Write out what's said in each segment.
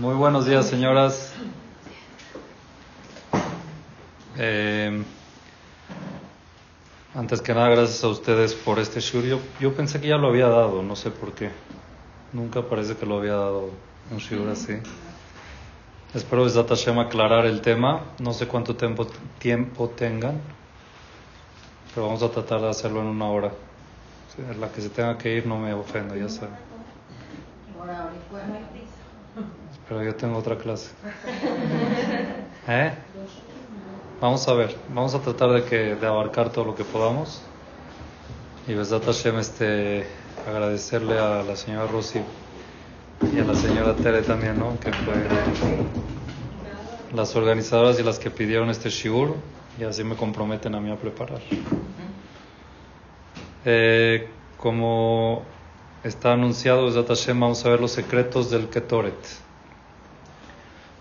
Muy buenos días, señoras. Eh, antes que nada, gracias a ustedes por este shur. Yo, pensé que ya lo había dado, no sé por qué. Nunca parece que lo había dado un shur así. Espero desde Hashem aclarar el tema. No sé cuánto tiempo, tiempo tengan, pero vamos a tratar de hacerlo en una hora. la que se tenga que ir no me ofenda, ya saben. Pero yo tengo otra clase. ¿Eh? Vamos a ver, vamos a tratar de, que, de abarcar todo lo que podamos. Y Besat Hashem, este, agradecerle a la señora Rosy y a la señora Tere también, ¿no? Que fue las organizadoras y las que pidieron este shiur y así me comprometen a mí a preparar. Eh, como está anunciado, Besat Hashem, vamos a ver los secretos del Ketoret.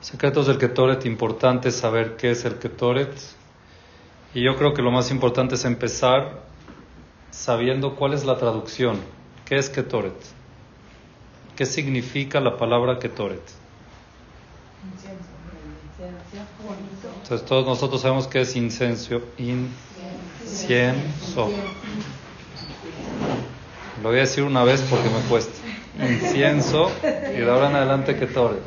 Secretos del Ketoret, importante saber qué es el Ketoret. Y yo creo que lo más importante es empezar sabiendo cuál es la traducción. ¿Qué es Ketoret? ¿Qué significa la palabra Ketoret? Entonces todos nosotros sabemos qué es incenso. Incienso. Lo voy a decir una vez porque me cuesta. Incienso y de ahora en adelante Ketoret.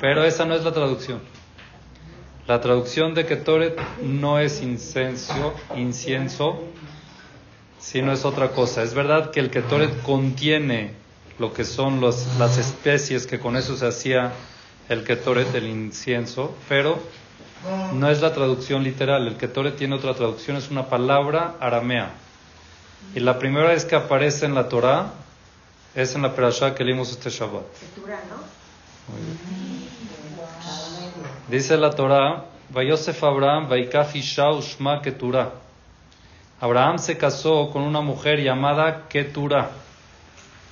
Pero esa no es la traducción. La traducción de Ketoret no es incienso, incienso, sino es otra cosa. Es verdad que el Ketoret contiene lo que son los, las especies que con eso se hacía el Ketoret, el incienso, pero no es la traducción literal. El Ketoret tiene otra traducción, es una palabra aramea. Y la primera vez que aparece en la Torah es en la perashá que leímos este Shabbat. Dice la Torah, Vayosef Abraham, Vaikaf Isha Ushma Ketura. Abraham se casó con una mujer llamada Ketura.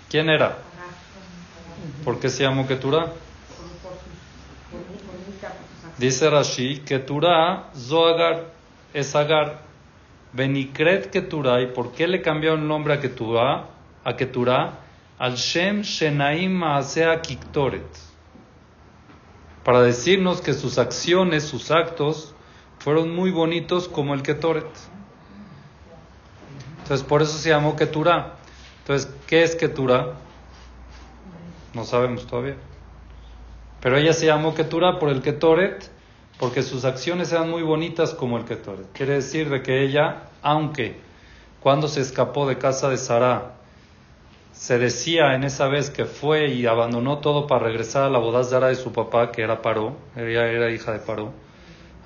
¿Quién era? ¿Por qué se llamó Ketura? Dice Rashi, Ketura Zoagar es Agar. Benikret Ketura. ¿Y por qué le cambió el nombre a Ketura? A Ketura. Al Shem Shenaim Maasea Kiktoret para decirnos que sus acciones, sus actos, fueron muy bonitos como el Ketoret. Entonces, por eso se llamó Keturah. Entonces, ¿qué es Keturah? No sabemos todavía. Pero ella se llamó Keturah por el Ketoret, porque sus acciones eran muy bonitas como el Ketoret. Quiere decir de que ella, aunque cuando se escapó de casa de Sarah, se decía en esa vez que fue y abandonó todo para regresar a la bodazara de su papá, que era Paró, ella era hija de Paró.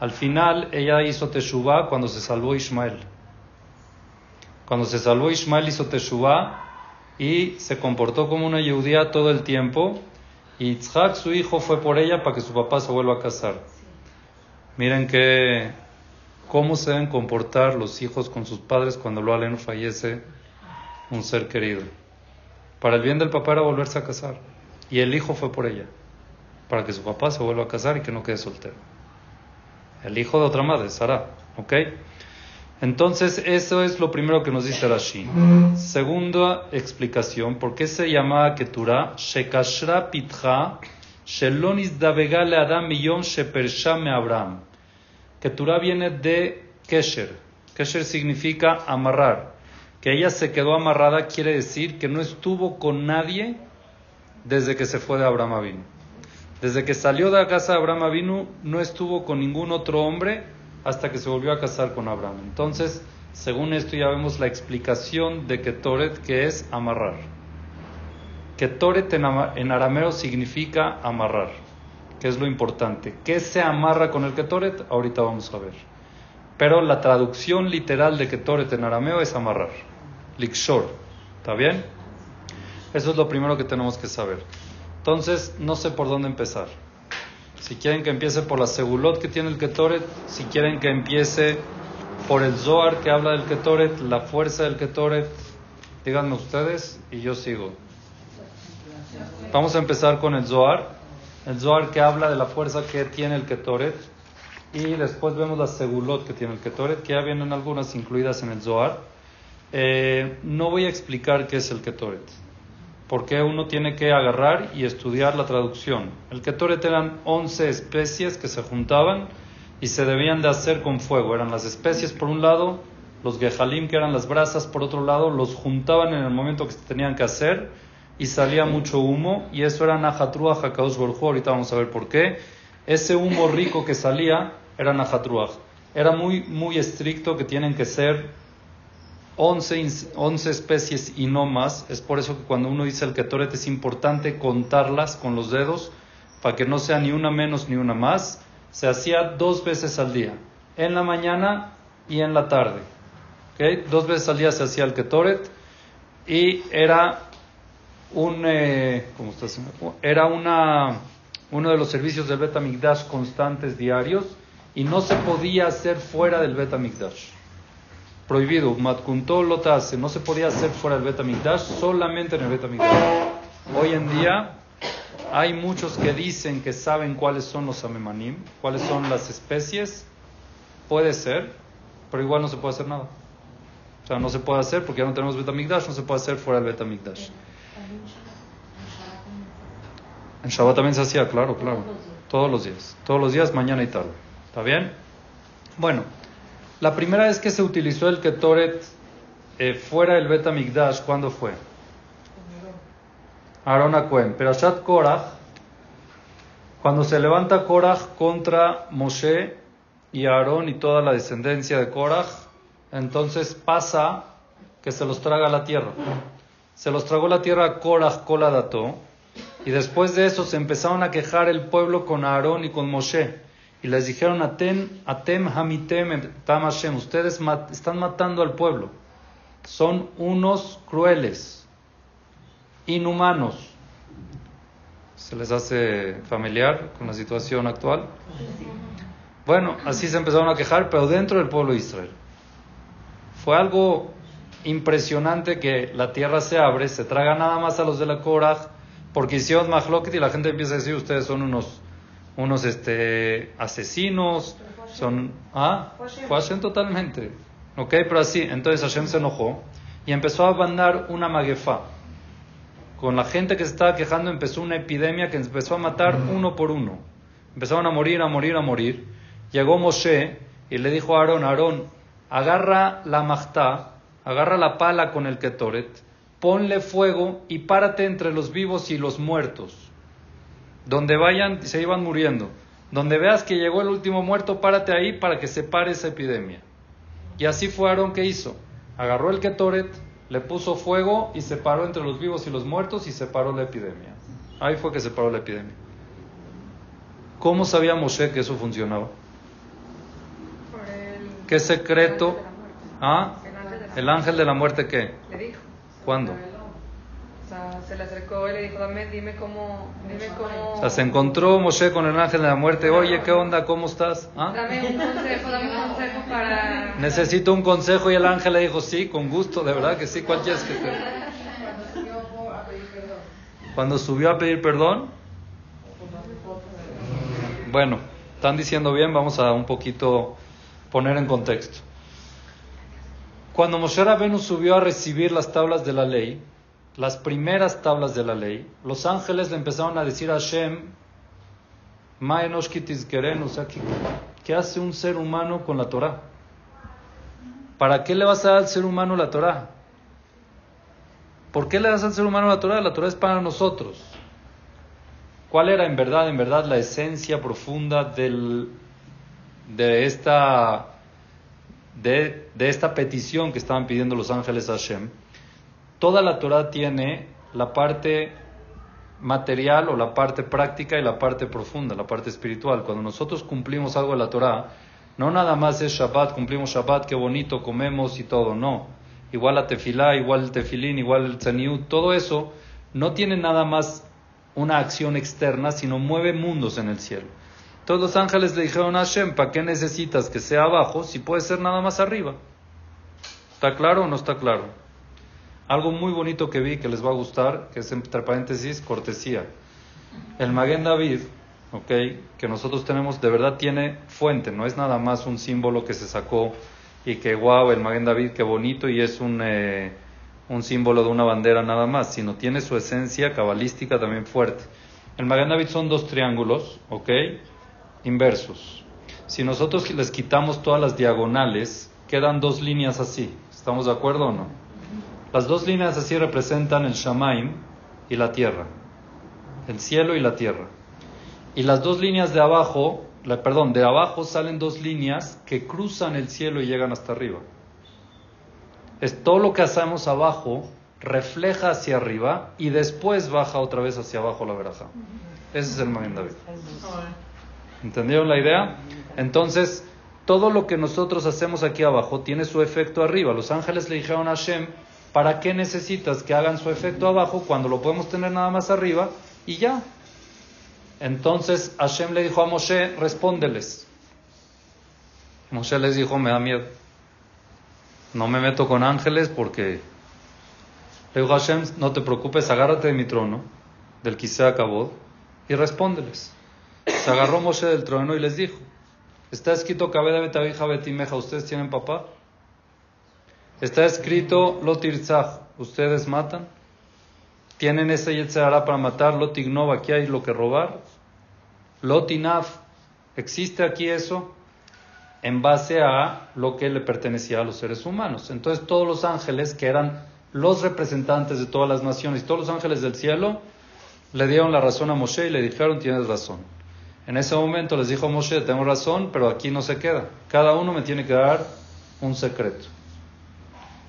Al final ella hizo Teshuvah cuando se salvó Ismael. Cuando se salvó Ismael hizo Teshuvah y se comportó como una judía todo el tiempo. Y Yitzhak, su hijo, fue por ella para que su papá se vuelva a casar. Miren que cómo se deben comportar los hijos con sus padres cuando lo aleno fallece un ser querido. Para el bien del papá era volverse a casar. Y el hijo fue por ella, para que su papá se vuelva a casar y que no quede soltero. El hijo de otra madre, Sara. ¿Ok? Entonces, eso es lo primero que nos dice Rashi. Segunda explicación, ¿por qué se llama Keturah? Shekashra pitcha, shelonis davegale adam miyom shepershame Abraham. Keturah viene de Kesher. Kesher significa amarrar. Que ella se quedó amarrada quiere decir que no estuvo con nadie desde que se fue de Abraham Avinu. Desde que salió de la casa de Abraham Avinu no estuvo con ningún otro hombre hasta que se volvió a casar con Abraham. Entonces, según esto ya vemos la explicación de Ketoret que es amarrar. Ketoret en, en arameo significa amarrar, que es lo importante. ¿Qué se amarra con el Ketoret? Ahorita vamos a ver. Pero la traducción literal de Ketoret en arameo es amarrar. Likshor. ¿Está bien? Eso es lo primero que tenemos que saber. Entonces, no sé por dónde empezar. Si quieren que empiece por la segulot que tiene el Ketoret, si quieren que empiece por el Zohar que habla del Ketoret, la fuerza del Ketoret, díganme ustedes y yo sigo. Vamos a empezar con el Zohar. El Zohar que habla de la fuerza que tiene el Ketoret. Y después vemos la segulot que tiene el Ketoret, que ya vienen algunas incluidas en el Zohar. Eh, no voy a explicar qué es el Ketoret. porque uno tiene que agarrar y estudiar la traducción. El Ketoret eran 11 especies que se juntaban y se debían de hacer con fuego. Eran las especies por un lado, los gehalim que eran las brasas por otro lado, los juntaban en el momento que se tenían que hacer y salía mucho humo y eso era Najatruach Hakadosh Borjú. Ahorita vamos a ver por qué. Ese humo rico que salía era Najatruach. Era muy, muy estricto que tienen que ser 11, 11 especies y no más. Es por eso que cuando uno dice el ketoret es importante contarlas con los dedos para que no sea ni una menos ni una más. Se hacía dos veces al día, en la mañana y en la tarde. ¿Okay? Dos veces al día se hacía el ketoret y era un, eh, ¿cómo Era una, uno de los servicios del Betamigdash constantes diarios y no se podía hacer fuera del Betamigdash prohibido, matkuntó lotase, no se podía hacer fuera del Betamigdash, solamente en el Betamigdash. Hoy en día hay muchos que dicen que saben cuáles son los amemanim, cuáles son las especies, puede ser, pero igual no se puede hacer nada. O sea, no se puede hacer porque ya no tenemos Betamigdash, no se puede hacer fuera del Betamigdash. En Shabbat también se hacía, claro, claro. Todos los días. Todos los días, mañana y tarde. ¿Está bien? Bueno. La primera vez que se utilizó el Ketoret eh, fuera del Bet Migdash, ¿cuándo fue? Aaron Pero Perashat Korach, cuando se levanta Korach contra Moshe y Aarón y toda la descendencia de Korach, entonces pasa que se los traga la tierra. Se los tragó la tierra Korach Koladato, y después de eso se empezaron a quejar el pueblo con Aarón y con Moshe y les dijeron, Atem, Atem Hamitem Tam ustedes están matando al pueblo. Son unos crueles, inhumanos. ¿Se les hace familiar con la situación actual? Bueno, así se empezaron a quejar, pero dentro del pueblo de Israel. Fue algo impresionante que la tierra se abre, se traga nada más a los de la Korah, porque hicieron Mahloket y la gente empieza a decir, ustedes son unos unos este, asesinos, son... ¿Ah? Fue Hashem totalmente. ¿Ok? Pero así, entonces Hashem se enojó y empezó a mandar una maguefa. Con la gente que se estaba quejando empezó una epidemia que empezó a matar uno por uno. Empezaron a morir, a morir, a morir. Llegó Moshe y le dijo a Aarón, Aarón, agarra la machtá, agarra la pala con el ketoret, ponle fuego y párate entre los vivos y los muertos. Donde vayan, se iban muriendo. Donde veas que llegó el último muerto, párate ahí para que se pare esa epidemia. Y así fue Aarón que hizo. Agarró el Ketoret, le puso fuego y separó entre los vivos y los muertos y separó la epidemia. Ahí fue que separó la epidemia. ¿Cómo sabía Moshe que eso funcionaba? ¿Qué secreto? ¿Ah? ¿El ángel de la muerte qué? Le dijo. ¿Cuándo? Se le acercó y le dijo, dame, dime cómo, dime cómo... O sea, se encontró Moshe con el ángel de la muerte. Oye, ¿qué onda? ¿Cómo estás? ¿Ah? Dame un consejo, dame un consejo para... Necesito un consejo y el ángel le dijo, sí, con gusto, de verdad que sí. ¿Cuál quieres que te... Cuando subió a pedir perdón. Bueno, están diciendo bien, vamos a un poquito poner en contexto. Cuando Moshe Rabenu subió a recibir las tablas de la ley, las primeras tablas de la ley, los ángeles le empezaron a decir a Hashem, o sea, ¿qué, hace un ser humano con la Torah? ¿Para qué le vas a dar al ser humano la Torah? ¿Por qué le das al ser humano la Torah? La Torah es para nosotros. ¿Cuál era en verdad, en verdad, la esencia profunda de esta petición que estaban pidiendo los ángeles a Hashem? Toda la Torah tiene la parte material o la parte práctica y la parte profunda, la parte espiritual. Cuando nosotros cumplimos algo de la Torah, no nada más es Shabbat, cumplimos Shabbat, qué bonito, comemos y todo, no. Igual la tefilá, igual el tefilín, igual el tzaniut, todo eso no tiene nada más una acción externa, sino mueve mundos en el cielo. Todos los ángeles le dijeron a Hashem, ¿para qué necesitas que sea abajo si puede ser nada más arriba? ¿Está claro o no está claro? Algo muy bonito que vi que les va a gustar, que es entre paréntesis cortesía. El Maguen David, ok, que nosotros tenemos, de verdad tiene fuente, no es nada más un símbolo que se sacó y que wow, el Maguen David, qué bonito y es un, eh, un símbolo de una bandera nada más, sino tiene su esencia cabalística también fuerte. El Magan David son dos triángulos, ¿ok? Inversos. Si nosotros les quitamos todas las diagonales, quedan dos líneas así. ¿Estamos de acuerdo o no? Las dos líneas así representan el Shamaim y la tierra. El cielo y la tierra. Y las dos líneas de abajo, perdón, de abajo salen dos líneas que cruzan el cielo y llegan hasta arriba. Es todo lo que hacemos abajo refleja hacia arriba y después baja otra vez hacia abajo la veraja. Ese es el Magen David. ¿Entendieron la idea? Entonces, todo lo que nosotros hacemos aquí abajo tiene su efecto arriba. Los ángeles le dijeron a Hashem, ¿para qué necesitas que hagan su efecto abajo cuando lo podemos tener nada más arriba? Y ya. Entonces Hashem le dijo a Moshe, respóndeles. Moshe les dijo, me da miedo. No me meto con ángeles porque... Le dijo Hashem, no te preocupes, agárrate de mi trono, del que se acabó, y respóndeles. Se agarró Moshe del trono y les dijo, está escrito, Kabeda Betavija Betimeja, ¿ustedes tienen papá? Está escrito, Lotirzach, ¿ustedes matan? ¿Tienen ese Yetzerara para matar? Lotignov, aquí hay lo que robar. Lotinaf, ¿existe aquí eso? En base a lo que le pertenecía a los seres humanos. Entonces todos los ángeles, que eran los representantes de todas las naciones, todos los ángeles del cielo, le dieron la razón a Moshe y le dijeron, tienes razón. En ese momento les dijo Moshe, tengo razón, pero aquí no se queda. Cada uno me tiene que dar un secreto.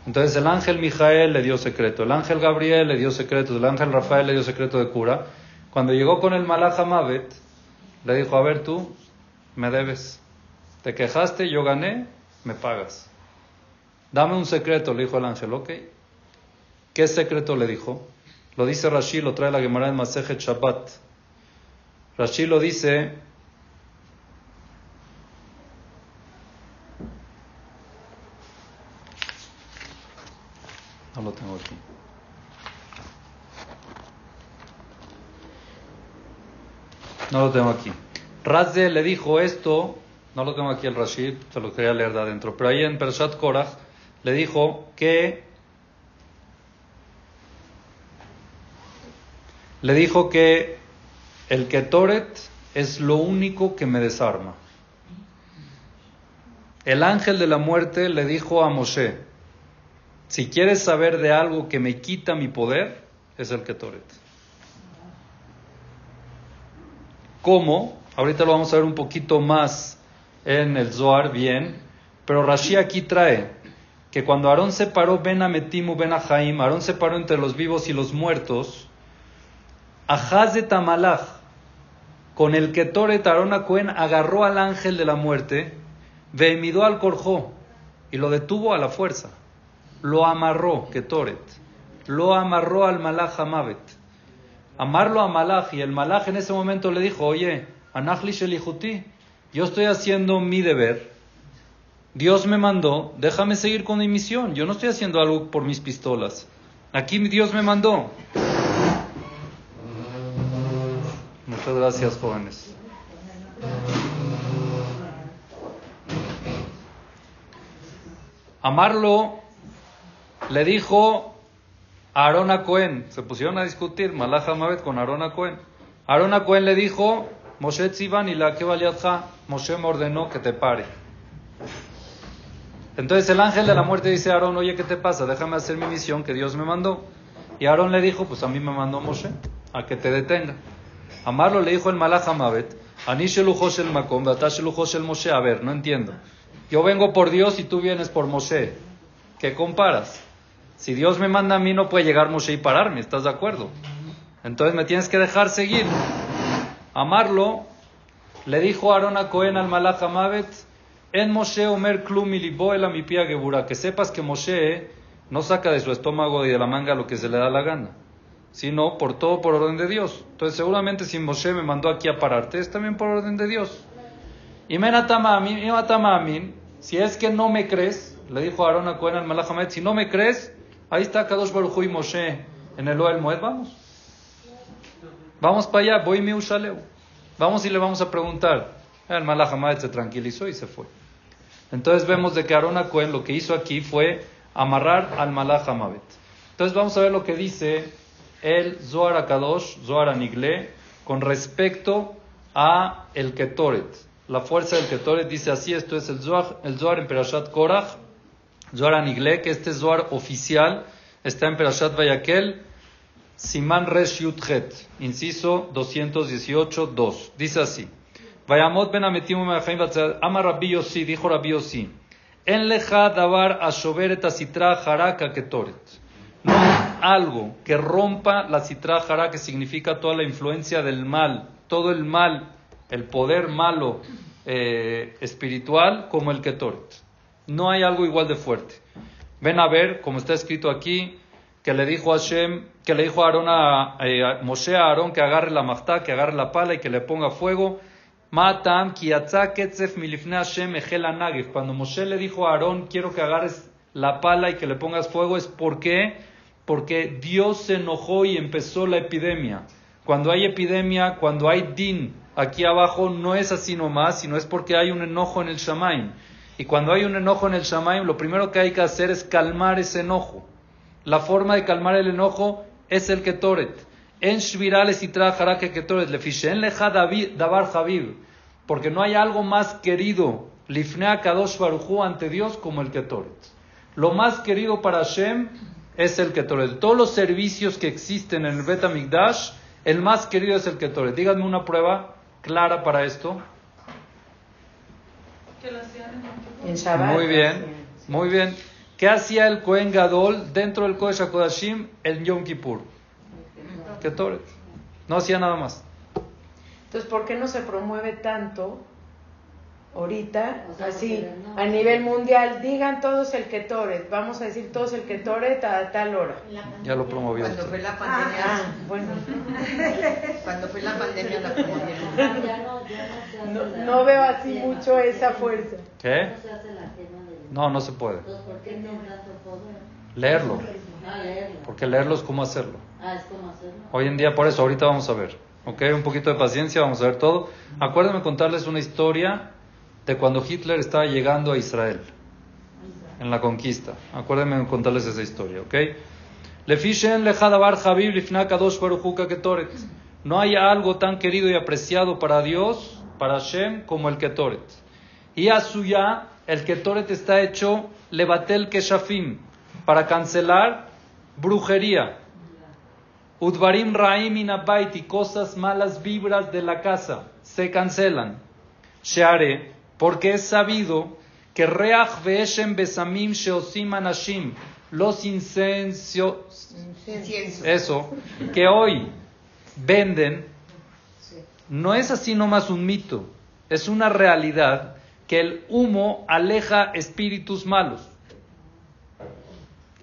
Entonces el ángel Mijael le dio secreto, el ángel Gabriel le dio secreto, el ángel Rafael le dio secreto de cura. Cuando llegó con el Malach Mavet, le dijo, a ver tú, me debes. Te quejaste, yo gané, me pagas. Dame un secreto, le dijo el ángel, ok. ¿Qué secreto le dijo? Lo dice Rashi, lo trae la Gemara en Masejet Shabbat. Rashi lo dice, no lo tengo aquí. No lo tengo aquí. Razde le dijo esto, no lo tengo aquí el Rashid, se lo quería leer de adentro, pero ahí en Pershat Korach le dijo que le dijo que el Ketoret es lo único que me desarma. El ángel de la muerte le dijo a Moshe, si quieres saber de algo que me quita mi poder, es el Ketoret. ¿Cómo? Ahorita lo vamos a ver un poquito más en el Zohar, bien, pero Rashi aquí trae que cuando Aarón separó Ben Ametimu Ben Ahaim, Aarón separó entre los vivos y los muertos, Ahaz de Tamalach, con el que Toret Aarón agarró al ángel de la muerte, veemidó al Corjó y lo detuvo a la fuerza. Lo amarró, Ketoret. Lo amarró al Malach Hamavet. Amarlo a Malach y el Malach en ese momento le dijo, oye, Anachli Shelihuti, yo estoy haciendo mi deber. Dios me mandó, déjame seguir con mi misión. Yo no estoy haciendo algo por mis pistolas. Aquí Dios me mandó. Muchas gracias, jóvenes. Amarlo le dijo a Aarón Cohen, se pusieron a discutir Malach Mavet con Aarón Cohen. Aarón Cohen le dijo, Moshe Tzivan y la que Moshe me ordenó que te pare. Entonces el ángel de la muerte dice a Aarón, oye, ¿qué te pasa? Déjame hacer mi misión que Dios me mandó. Y Aarón le dijo, pues a mí me mandó Moshe, a que te detenga. Amarlo le dijo el Malach Mavet, el Makom, el Moshe. A ver, no entiendo. Yo vengo por Dios y tú vienes por Moshe. ¿Qué comparas? Si Dios me manda a mí, no puede llegar Moshe y pararme, ¿estás de acuerdo? Entonces me tienes que dejar seguir. Amarlo, le dijo Aarón a Cohen al Malach Amavet, en Moshe Omer Klum el mi Gebura, que sepas que Moshe no saca de su estómago y de la manga lo que se le da la gana, sino por todo por orden de Dios. Entonces seguramente si Moshe me mandó aquí a pararte, es también por orden de Dios. Y menatamamin, si es que no me crees, le dijo Aarón a Cohen al Malach Amavet, si no me crees, Ahí está Kadosh Baruj y Moshe en el Oel Moed. Vamos. Vamos para allá. Voy mi Ushaleu. Vamos y le vamos a preguntar. El Malach se tranquilizó y se fue. Entonces vemos de que Aarón Cohen lo que hizo aquí fue amarrar al Malach Entonces vamos a ver lo que dice el Zohar Akadosh, Zohar Anigle, con respecto a el Ketoret. La fuerza del Ketoret dice así, esto es el Zohar, el Zohar en Perashat Korach, Zohar Anigle, que este Zohar oficial está en Perashat Vayakel, Siman Resh Yudhet, inciso 218, 2. Dice así. Vayamot ben ametim Ama Rabbi Yossi, dijo Rabbi Yossi, En leja davar ashover et asitra haraka ketoret. No algo que rompa la citra jara, que significa toda la influencia del mal, todo el mal, el poder malo eh, espiritual, como el ketoret. No hay algo igual de fuerte. Ven a ver, como está escrito aquí, que le dijo a Hashem, que le dijo a a, eh, Moshe a Aarón que agarre la machtá, que agarre la pala y que le ponga fuego. Matam milifne Hashem Cuando Moshe le dijo a Aarón, quiero que agarres la pala y que le pongas fuego, es porque porque Dios se enojó y empezó la epidemia. Cuando hay epidemia, cuando hay din aquí abajo, no es así nomás, sino es porque hay un enojo en el Shamaim. Y cuando hay un enojo en el Shamaim, lo primero que hay que hacer es calmar ese enojo. La forma de calmar el enojo es el ketoret. En shvirales y trajará que ketoret le en leja davar javib. Porque no hay algo más querido, lifnea kadosh baruchu ante Dios como el ketoret. Lo más querido para Hashem es el ketoret. Todos los servicios que existen en el Betamigdash, el más querido es el ketoret. Díganme una prueba clara para esto. Muy bien, muy bien. ¿Qué hacía el Kohen Gadol dentro del Kodesh HaKodashim en Yom Kippur? Ketoret. No hacía nada más. Entonces, ¿por qué no se promueve tanto ahorita, así, a nivel mundial? Digan todos el Ketoret. Vamos a decir todos el Ketoret a tal hora. Ya lo promovió. Cuando fue la pandemia. Ah, bueno. Cuando fue la pandemia la promovieron. No, no veo así mucho esa fuerza. ¿Qué? No, no se puede. Leerlo. Porque leerlo es como hacerlo. Hoy en día, por eso, ahorita vamos a ver. ¿Ok? Un poquito de paciencia, vamos a ver todo. Acuérdenme contarles una historia de cuando Hitler estaba llegando a Israel. En la conquista. Acuérdenme contarles esa historia. ¿Ok? No hay algo tan querido y apreciado para Dios, para Hashem, como el Ketoret. Y a suya el Ketoret está hecho levatel keshafim, para cancelar brujería. Udvarim raim inabaiti, cosas malas vibras de la casa, se cancelan. Sheare, porque es sabido que reach veeshem besamim sheosim anashim, los incensios, eso, que hoy venden, no es así nomás un mito, es una realidad que el humo aleja espíritus malos.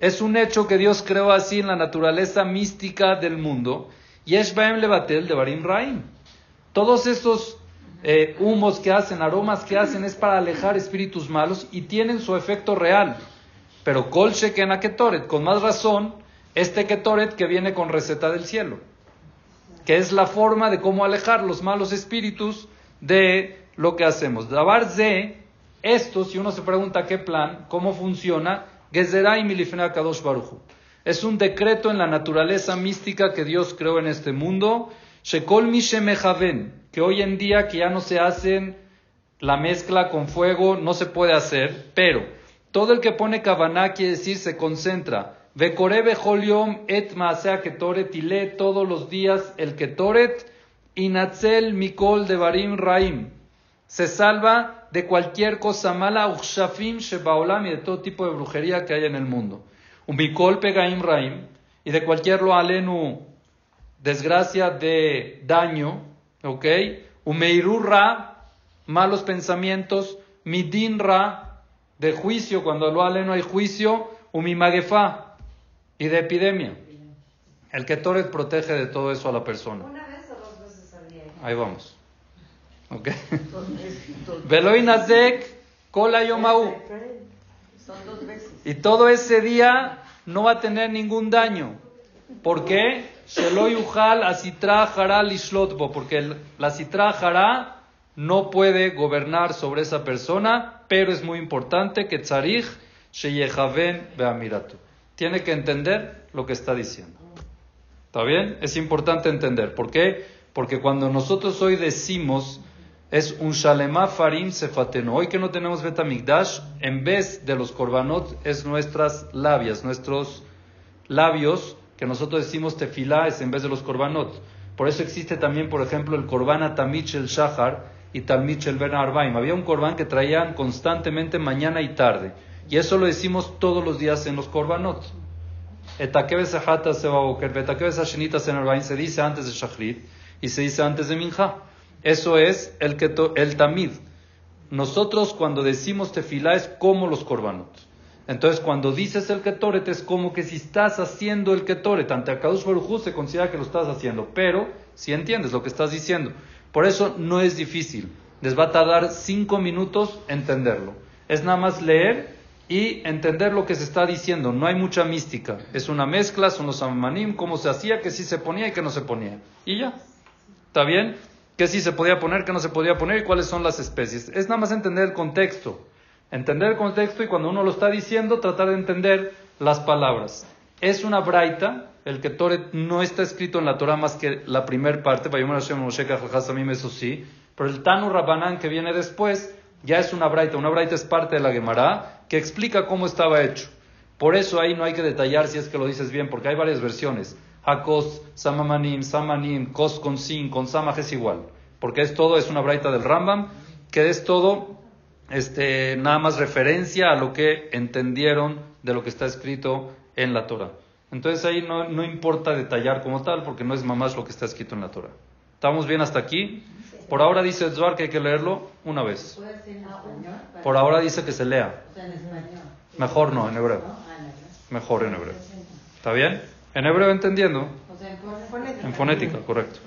Es un hecho que Dios creó así en la naturaleza mística del mundo. Y es Levatel de Barim Raim. Todos estos eh, humos que hacen, aromas que hacen, es para alejar espíritus malos y tienen su efecto real. Pero Kol Sheken Ketoret, con más razón, este Ketoret que viene con receta del cielo, que es la forma de cómo alejar los malos espíritus de lo que hacemos. Dabar ze, esto, si uno se pregunta qué plan, cómo funciona, Kadosh Baruchu. Es un decreto en la naturaleza mística que Dios creó en este mundo. Shekol que hoy en día que ya no se hacen la mezcla con fuego, no se puede hacer, pero todo el que pone kavaná quiere decir se concentra. Vekorebe holiom et maasea ketoret y lee todos los días el ketoret. Inatzel mikol de barim raim se salva de cualquier cosa mala, ushafim shebaolam y de todo tipo de brujería que hay en el mundo. Un bikol pegaim raim y de cualquier lo alenu desgracia de daño, ¿ok? Un meirurra, malos pensamientos, midinra, de juicio, cuando lo alenu hay juicio, un mimagefa y de epidemia. El que Toret protege de todo eso a la persona. Una vez o dos veces al día. Ahí vamos. ¿Ok? Veloinazek Kola Yomau. Son dos veces. Y todo ese día no va a tener ningún daño. ¿Por qué? Sheloyuhal asitra jara lishlotbo. Porque la citra jara no puede gobernar sobre esa persona, pero es muy importante que tzarich sheyehaven beamiratu. Tiene que entender lo que está diciendo. ¿Está bien? Es importante entender. ¿Por qué? Porque cuando nosotros hoy decimos es un shalemá farim sefateno. Hoy que no tenemos betamigdash, en vez de los korbanot, es nuestras labias, nuestros labios, que nosotros decimos tefilá, es en vez de los korbanot. Por eso existe también, por ejemplo, el korban tamich el shahar y talmich el ben arbaim. Había un korban que traían constantemente mañana y tarde. Y eso lo decimos todos los días en los korbanot. se dice antes de shachrit y se dice antes de minja. Eso es el, el tamid. Nosotros cuando decimos tefilá es como los korbanot. Entonces cuando dices el ketoret es como que si estás haciendo el ketoret. Ante Akadush Baruj se considera que lo estás haciendo. Pero si entiendes lo que estás diciendo. Por eso no es difícil. Les va a tardar cinco minutos entenderlo. Es nada más leer y entender lo que se está diciendo. No hay mucha mística. Es una mezcla, son los amanim, cómo se hacía, que sí se ponía y que no se ponía. Y ya. ¿Está bien? qué sí se podía poner, qué no se podía poner y cuáles son las especies. Es nada más entender el contexto. Entender el contexto y cuando uno lo está diciendo, tratar de entender las palabras. Es una braita, el que Toret no está escrito en la Torah más que la primera parte, eso sí, pero el Tanu Rabbanan que viene después ya es una braita. Una braita es parte de la Gemara que explica cómo estaba hecho. Por eso ahí no hay que detallar si es que lo dices bien, porque hay varias versiones. Hakos, Samamanim, Samanim, Kos con Sin, con Samaj es igual. Porque es todo, es una braita del Rambam, que es todo este, nada más referencia a lo que entendieron de lo que está escrito en la Torah. Entonces ahí no, no importa detallar como tal, porque no es más lo que está escrito en la Torah. ¿Estamos bien hasta aquí? Por ahora dice Zohar que hay que leerlo una vez. Por ahora dice que se lea. Mejor no, en hebreo. Mejor en hebreo. ¿Está bien? En hebreo entendiendo. en fonética. correcto.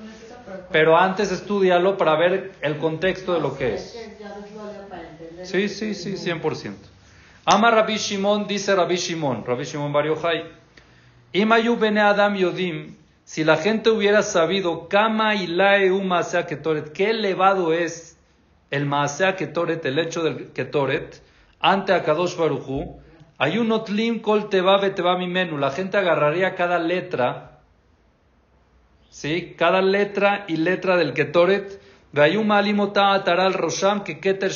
Pero antes estudialo para ver el contexto de lo que es. Sí, sí, sí, 100%. Ama Rabbi Shimon, dice Rabbi Shimon, Rabbi Shimon Bar Yochai. Imayu bene Adam yodim, si la gente hubiera sabido kama ilae u ketoret, qué elevado es el maasea ketoret, el hecho del ketoret, ante Akadosh Baruchu, hay un otlim kol teba teba mimenu. La gente agarraría cada letra, ¿sí? Cada letra y letra del Ketoret. ataral rosham que keter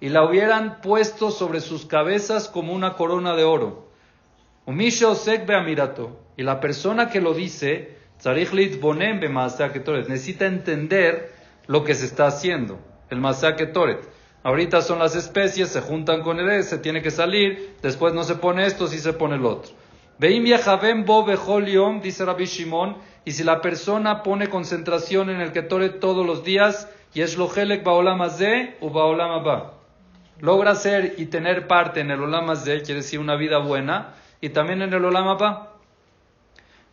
Y la hubieran puesto sobre sus cabezas como una corona de oro. Y la persona que lo dice, necesita entender lo que se está haciendo. El masea ketoret. Ahorita son las especies, se juntan con el se tiene que salir, después no se pone esto, sí se pone el otro. Veim bo dice Rabbi Shimon, y si la persona pone concentración en el ketore todos los días, y es lojelek baolama ze u baolama ba. Logra ser y tener parte en el olama ze, quiere decir una vida buena, y también en el olama ba.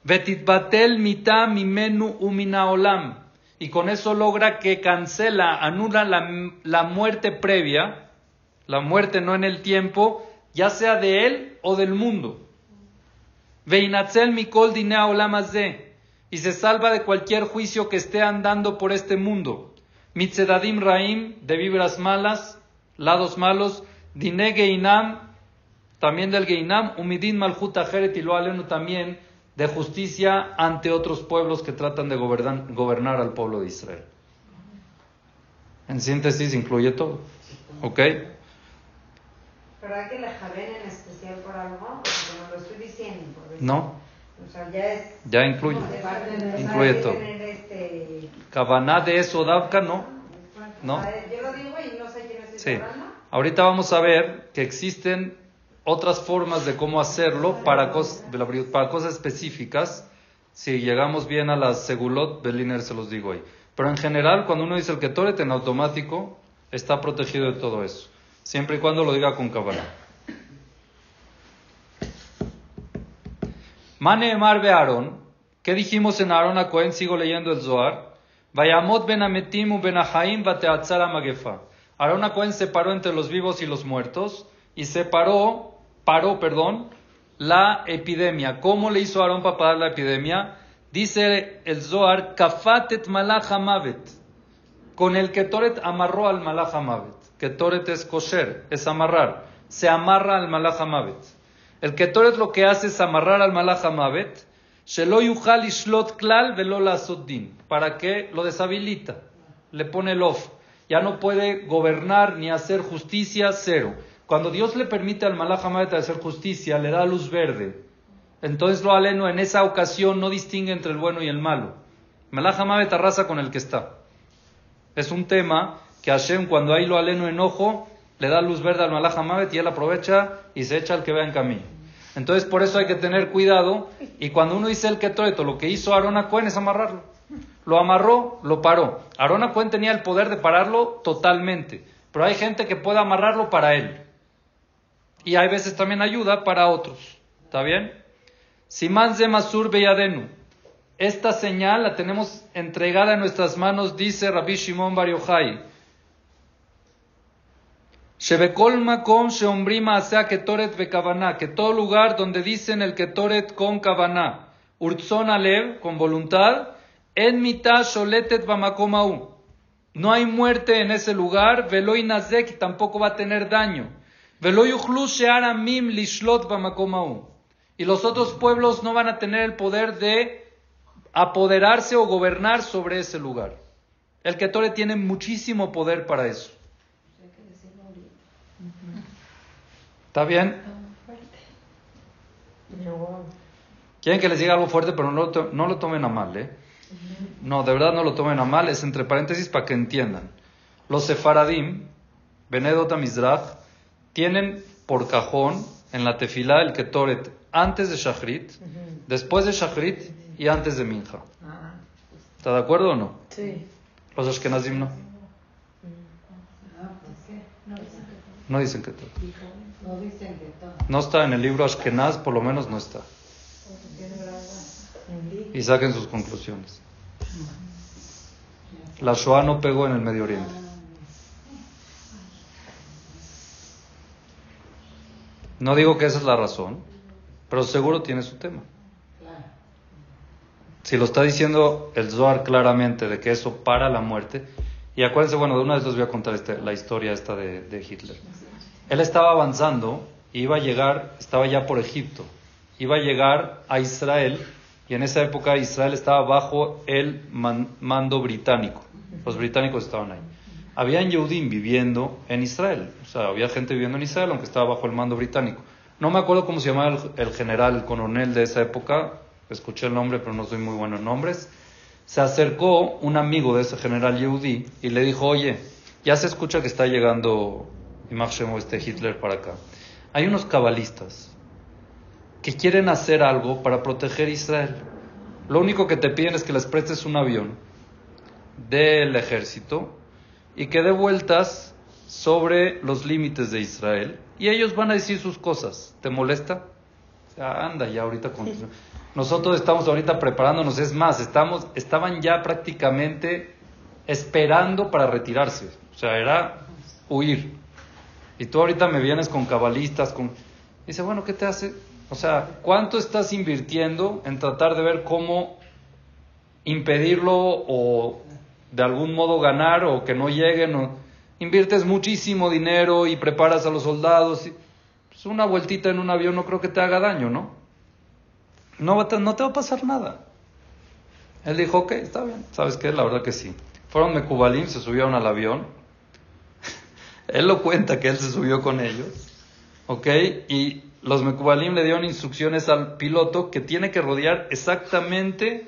Vetitbatel mita mimenu umina olam y con eso logra que cancela, anula la, muerte previa, la muerte no en el tiempo, ya sea de él o del mundo. Veinatzel mikol de y se salva de cualquier juicio que esté andando por este mundo. Mitzedadim raim, de vibras malas, lados malos, dine geinam, también del geinam, umidin malhut y lo alenu también de justicia ante otros pueblos que tratan de gobernar, al pueblo de Israel. En síntesis, incluye todo. ¿Ok? ¿Pero hay que la javen en especial por algo? Porque lo estoy diciendo. no. O sea, ya es. Ya incluye. incluye todo. Este... Cabana de eso, Davka, no. No. Yo lo digo y no sé Sí. Ahorita vamos a ver que existen otras formas de cómo hacerlo para, cosas, para cosas específicas. Si llegamos bien a las segulot, Beliner se los digo hoy. Pero en general, cuando uno dice el ketoret en automático, está protegido de todo eso. Siempre y cuando lo diga con cabana. Mane Emar Aarón. ¿Qué dijimos en Aarón a Cohen? Sigo leyendo el Zohar. Vayamot ben Ametim ben Ahaim Magefa. Aarón Cohen se paró entre los vivos y los muertos y separó paró, perdón, la epidemia. ¿Cómo le hizo Aarón para parar la epidemia? Dice el Zohar, kafatet malach Con el ketoret amarró al malach hamavet. Ketoret es kosher, es amarrar. Se amarra al malach hamavet. El Ketoret lo que hace es amarrar al Malach Hamavet, Shelo yuchal ishlot klal velo para que lo deshabilita, le pone el off. Ya no puede gobernar ni hacer justicia, cero. Cuando Dios le permite al Malach hacer justicia, le da luz verde. Entonces lo aleno en esa ocasión no distingue entre el bueno y el malo. Malach arrasa con el que está. Es un tema que Hashem cuando hay lo aleno enojo, le da luz verde al Malach y él aprovecha y se echa al que vea en camino. Entonces por eso hay que tener cuidado y cuando uno dice el ketoreto, lo que hizo Arona Cohen es amarrarlo. Lo amarró, lo paró. Arona Cohen tenía el poder de pararlo totalmente, pero hay gente que puede amarrarlo para él. Y hay veces también ayuda para otros. ¿Está bien? Simán Masur Beyadenu. Esta señal la tenemos entregada en nuestras manos, dice Rabbi Shimon Bar Yochai. Shebekol makom sheombrima asea ketoret bekavaná, que todo lugar donde dicen el ketoret con kavaná, urtzon alev, con voluntad, en mitad sholetet bamakomau. No hay muerte en ese lugar, veloy nazek tampoco va a tener daño. Veloy shearamim lishlot bamakomau. Y los otros pueblos no van a tener el poder de apoderarse o gobernar sobre ese lugar. El ketoret tiene muchísimo poder para eso. ¿Está bien? Quieren que les diga algo fuerte, pero no lo, no lo tomen a mal, ¿eh? No, de verdad no lo tomen a mal, es entre paréntesis para que entiendan. Los sefaradim, Benedota Mizrach, tienen por cajón en la tefilá el ketoret antes de Shachrit, después de Shachrit y antes de Minja. ¿Está de acuerdo o no? Sí. Los Ashkenazim no. No dicen que todo. No está en el libro Ashkenaz, por lo menos no está. Y saquen sus conclusiones. La Shoah no pegó en el Medio Oriente. No digo que esa es la razón, pero seguro tiene su tema. Si lo está diciendo el Zohar claramente de que eso para la muerte, y acuérdense, bueno, de una vez les voy a contar este, la historia esta de Hitler. Él estaba avanzando iba a llegar, estaba ya por Egipto, iba a llegar a Israel y en esa época Israel estaba bajo el mando británico. Los británicos estaban ahí. Había Yehudim viviendo en Israel, o sea, había gente viviendo en Israel aunque estaba bajo el mando británico. No me acuerdo cómo se llamaba el, general, el coronel de esa época, escuché el nombre pero no soy muy bueno en nombres. Se acercó un amigo de ese general Yehudi y le dijo, oye, ya se escucha que está llegando Imagemo este Hitler para acá. Hay unos cabalistas que quieren hacer algo para proteger Israel. Lo único que te piden es que les prestes un avión del ejército y que dé vueltas sobre los límites de Israel y ellos van a decir sus cosas. ¿Te molesta? anda ya ahorita con... Nosotros estamos ahorita preparándonos, es más, estamos, estaban ya prácticamente esperando para retirarse. O sea, era huir. Y tú ahorita me vienes con cabalistas, con... Dice, bueno, ¿qué te hace? O sea, ¿cuánto estás invirtiendo en tratar de ver cómo impedirlo o de algún modo ganar o que no lleguen? O... Inviertes muchísimo dinero y preparas a los soldados. Pues una vueltita en un avión no creo que te haga daño, ¿no? No, no te va a pasar nada. Él dijo, ok, está bien. ¿Sabes qué? La verdad que sí. Fueron Mecubalim, se subieron al avión él lo cuenta que él se subió con ellos, ¿ok? Y los Mekubalim le dieron instrucciones al piloto que tiene que rodear exactamente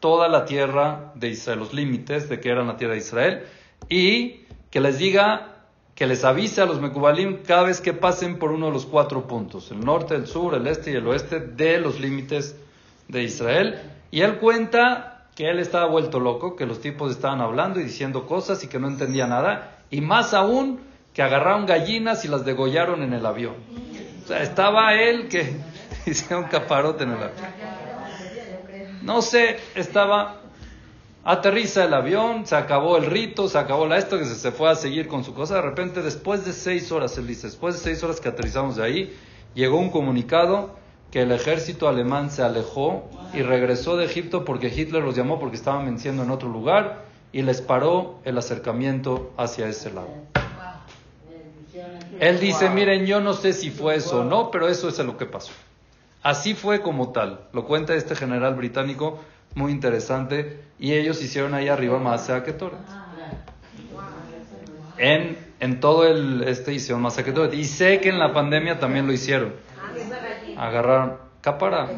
toda la tierra de Israel, los límites de que era la tierra de Israel, y que les diga, que les avise a los Mekubalim cada vez que pasen por uno de los cuatro puntos, el norte, el sur, el este y el oeste de los límites de Israel. Y él cuenta que él estaba vuelto loco, que los tipos estaban hablando y diciendo cosas y que no entendía nada, y más aún que agarraron gallinas y las degollaron en el avión. Estaba él que hicieron caparote en el avión. No sé, estaba, aterriza el avión, se acabó el rito, se acabó la esto, que se, fue a seguir con su cosa. De repente, después de seis horas, él dice, después de seis horas que aterrizamos de ahí, llegó un comunicado que el ejército alemán se alejó y regresó de Egipto porque Hitler los llamó porque estaban venciendo en otro lugar y les paró el acercamiento hacia ese lado. Él dice, miren, yo no sé si fue eso o no, pero eso es lo que pasó. Así fue como tal. Lo cuenta este general británico, muy interesante. Y ellos hicieron ahí arriba Masea Ketoret. En, en todo el este hicieron Masea Ketoret. Y sé que en la pandemia también lo hicieron. Agarraron capara.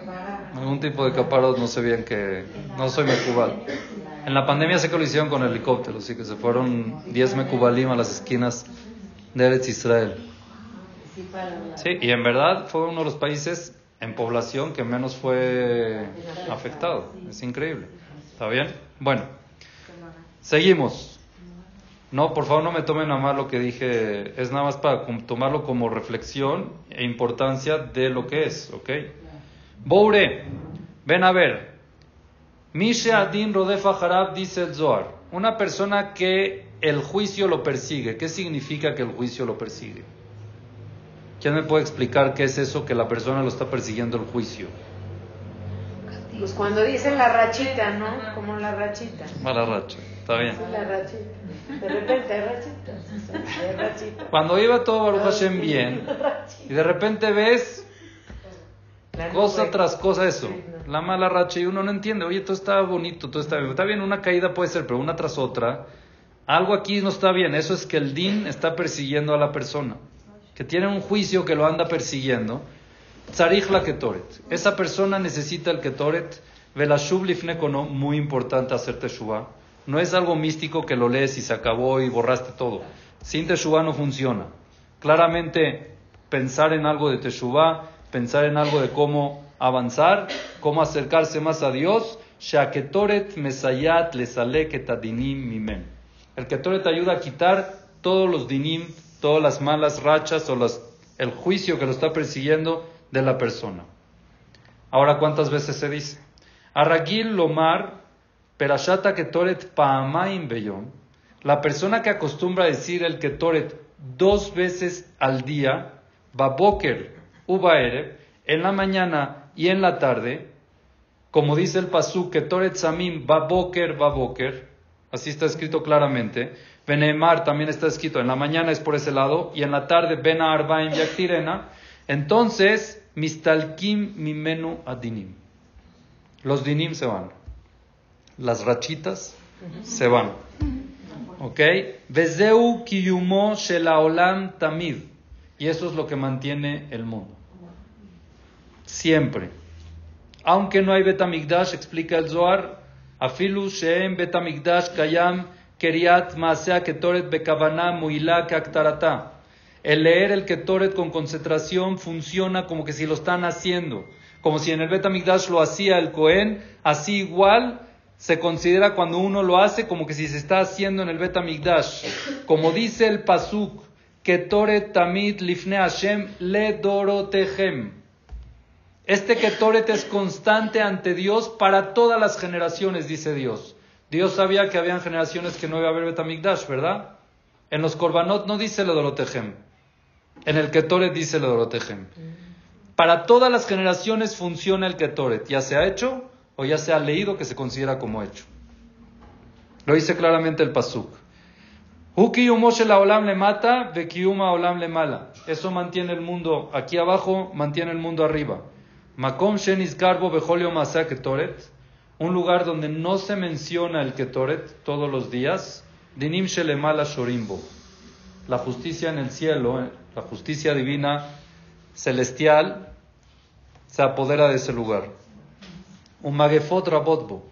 Algún tipo de caparos, no sé bien que. No soy mecubal. En la pandemia sé que lo hicieron con helicópteros, así que se fueron 10 mecubalim a las esquinas de Eretz Israel. Sí, y en verdad fue uno de los países en población que menos fue afectado. Es increíble. ¿Está bien? Bueno, seguimos. No, por favor no me tomen a mal lo que dije. Es nada más para tomarlo como reflexión e importancia de lo que es, ¿ok? Boure, ven a ver. Misha Adin Rodefa Harab dice el Zohar. Una persona que el juicio lo persigue. ¿Qué significa que el juicio lo persigue? ¿Quién me puede explicar qué es eso que la persona lo está persiguiendo el juicio? Pues cuando dicen la rachita, ¿no? Como la rachita. Mala racha, está bien. la rachita. De repente hay rachitas. rachita. Cuando iba todo Baruch Hashem bien, y de repente ves cosa tras cosa eso, la mala racha, y uno no entiende, oye, todo está bonito, todo está bien. Está bien, una caída puede ser, pero una tras otra algo aquí no está bien. Eso es que el din está persiguiendo a la persona. Que tiene un juicio que lo anda persiguiendo. Tzarich la ketoret. Esa persona necesita el ketoret. Velashub lifnekono, muy importante hacer teshuva. No es algo místico que lo lees y se acabó y borraste todo. Sin teshuva no funciona. Claramente, pensar en algo de teshuva, pensar en algo de cómo avanzar, cómo acercarse más a Dios. Shaketoret mesayat lesale ketadinim mimen. El Ketoret te ayuda a quitar todos los dinim, todas las malas rachas o el juicio que lo está persiguiendo de la persona. Ahora, ¿cuántas veces se dice? Aragil Lomar, Perashata Ketoret Paamaim Beyom. La persona que acostumbra a decir el Ketoret dos veces al día, Baboker, Ubaere, en la mañana y en la tarde, como dice el Pasuk, Ketoret Samim, Baboker, Baboker, Así está escrito claramente. Benemar también está escrito. En la mañana es por ese lado y en la tarde Bena Arbaim Yaktirena. Entonces, Mistalkim Mimenu Adinim. Los dinim se van. Las rachitas se van. ¿Ok? Vezeu kiyumo shelaolam tamid. Y eso es lo que mantiene el mundo. Siempre. Aunque no hay Betamigdash, explica el Zohar, Afilu Betamigdash Kayam Keriat Ketoret. El leer el Ketoret con concentración funciona como que si lo están haciendo. Como si en el Betamigdash lo hacía el Cohen, así igual se considera cuando uno lo hace como que si se está haciendo en el Betamigdash. Como dice el Pasuk, Ketoret Tamid Lifne Hashem Le Dorotehem. Este Ketoret es constante ante Dios para todas las generaciones, dice Dios. Dios sabía que habían generaciones que no iba a haber Betamigdash, ¿verdad? En los Korbanot no dice lo Dorotejem. En el Ketoret dice lo Dorotejem. Para todas las generaciones funciona el Ketoret, ya se ha hecho o ya se ha leído que se considera como hecho. Lo dice claramente el Pasuk. la olam le mata, olam le mala. Eso mantiene el mundo aquí abajo, mantiene el mundo arriba. Makom Shenis Garbo Bejolio Ketoret, un lugar donde no se menciona el Ketoret todos los días, Dinim Shelemala Shorimbo, la justicia en el cielo, la justicia divina celestial, se apodera de ese lugar. Un Magefot Rabotbo,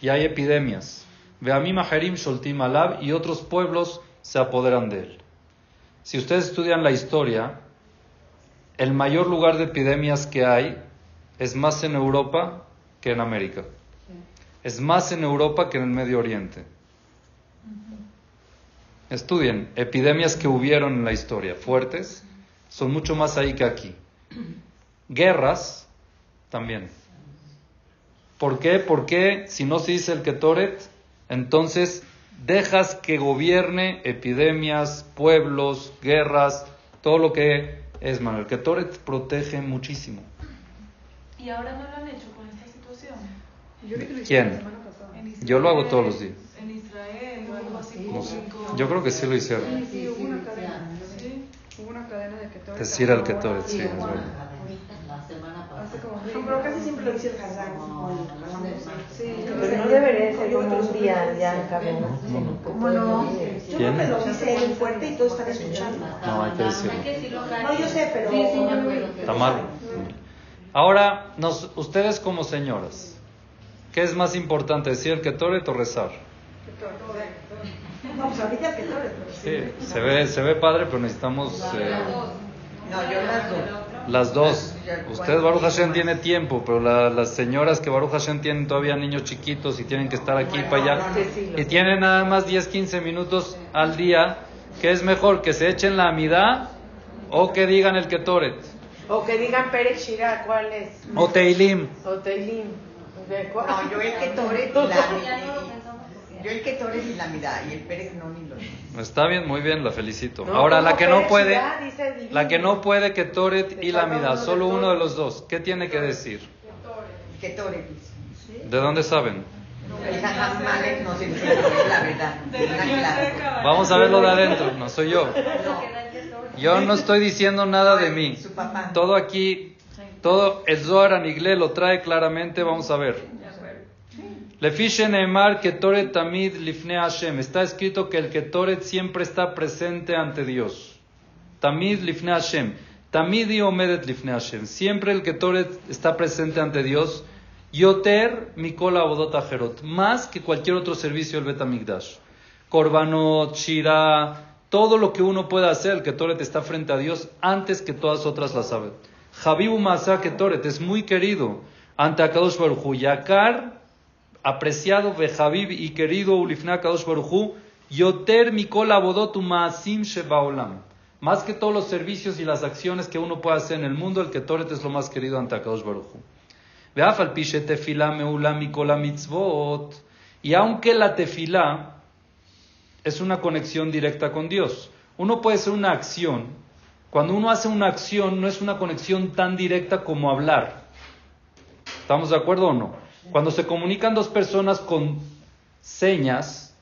y hay epidemias. Veamim Maherim Sholtim Alab, y otros pueblos se apoderan de él. Si ustedes estudian la historia, el mayor lugar de epidemias que hay es más en Europa que en América. Es más en Europa que en el Medio Oriente. Estudien, epidemias que hubieron en la historia, fuertes, son mucho más ahí que aquí. Guerras, también. ¿Por qué? Porque si no se dice el Ketoret, entonces dejas que gobierne epidemias, pueblos, guerras, todo lo que es Manuel. Que Toret protege muchísimo. ¿Y ahora no lo han hecho con esta situación? Yo ¿Quién? Yo lo hago todos los días. En Israel o algo así Yo creo que sí lo hicieron. Sí, hubo una cadena. Sí, hubo Decir al Ketoret, sí, es verdad. Hace como No, pero casi siempre lo dice el Hazán. Sí, Pero no debería ser como un día ya acabó. ¿Cómo no? Yo creo ¿Quién? que lo dice él fuerte y todos están escuchando. No, hay que decirlo. No, yo sé, pero... Está mal. Ahora, nos, ustedes como señoras, ¿qué es más importante, decir el Ketoret o rezar? No, pues ahorita el que todo Sí, se ve, se ve padre, pero necesitamos eh, No, yo las dos. Las dos. Usted, Baruch Hashem, tiene tiempo, pero la- las señoras que Baruch Hashem tienen todavía niños chiquitos y tienen que estar aquí y para allá, y tienen nada más 10, 15 minutos al día, ¿qué es mejor? ¿Que se echen la amidad o que digan el Ketoret? O que digan Pérez Shira, ¿cuál es? O Teilim. O Teilim. No, yo el que tore y la Yo el que tore y la mirada y el Pérez no ni lo Está bien, muy bien, la felicito. No, Ahora, la que no puede, dice la que no puede que Toret y la de solo uno de los dos, ¿qué tiene que decir? Que tore, pues. ¿De dónde saben? Vamos a verlo de adentro, no soy yo. Yo no estoy diciendo nada de mí. Todo aquí, todo el Zohar Anigle lo trae claramente, vamos a ver. Ketoret Tamid Lifne Hashem. Está escrito que el Ketoret siempre está presente ante Dios. Tamid Lifne Hashem. Tamid y Omedet. Siempre el Ketoret está presente ante Dios. Yoter Mikola Abodot Ajerot. Más que cualquier otro servicio del Betamigdash. Korbanot, Shira, todo lo que uno pueda hacer, el Ketoret está frente a Dios antes que todas otras las saben. Habibu Masa Ketoret es muy querido ante Akadosh Baruj. Yakar apreciado Behabib y querido Ulifna Kadosh Baruchu, Yoter Mikol Abodot Maasim Shebaolam. Más que todos los servicios y las acciones que uno puede hacer en el mundo, el Ketoret es lo más querido ante Kadosh Baruchu. Veafal Pishe Tefila Meula Mikola Mitzvot. Y aunque la tefilá es una conexión directa con Dios, uno puede hacer una acción. Cuando uno hace una acción, no es una conexión tan directa como hablar. ¿Estamos de acuerdo o no? Cuando se comunican dos personas con señas,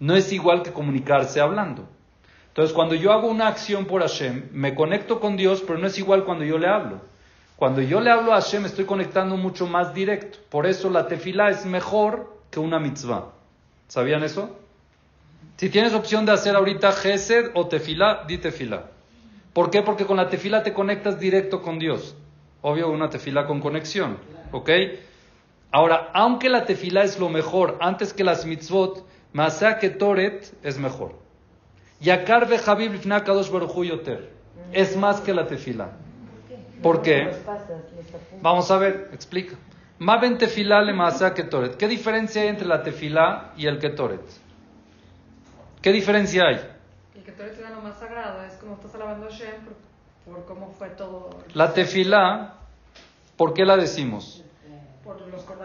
no es igual que comunicarse hablando. Entonces, cuando yo hago una acción por Hashem, me conecto con Dios, pero no es igual cuando yo le hablo. Cuando yo le hablo a Hashem, estoy conectando mucho más directo. Por eso la tefilá es mejor que una mitzvah. ¿Sabían eso? Si tienes opción de hacer ahorita gesed o tefilá, di tefilá. ¿Por qué? Porque con la tefilá te conectas directo con Dios. Obvio, una tefilá con conexión. ¿Ok? Ahora, aunque la tefilá es lo mejor antes que las mitzvot, Masá que Toret es mejor. Yakar ve Habib Lifna Kadosh Baruj Hu Yoter. Es más que la tefilá. ¿Por qué? Vamos a ver, explica. Maben tefilá le Masá que Toret. ¿Qué diferencia hay entre la tefilá y el Ketoret? ¿Qué diferencia hay? El que tú eres lo más sagrado es como estás alabando a Hashem por, por cómo fue todo. La tefilá, ¿por qué la decimos?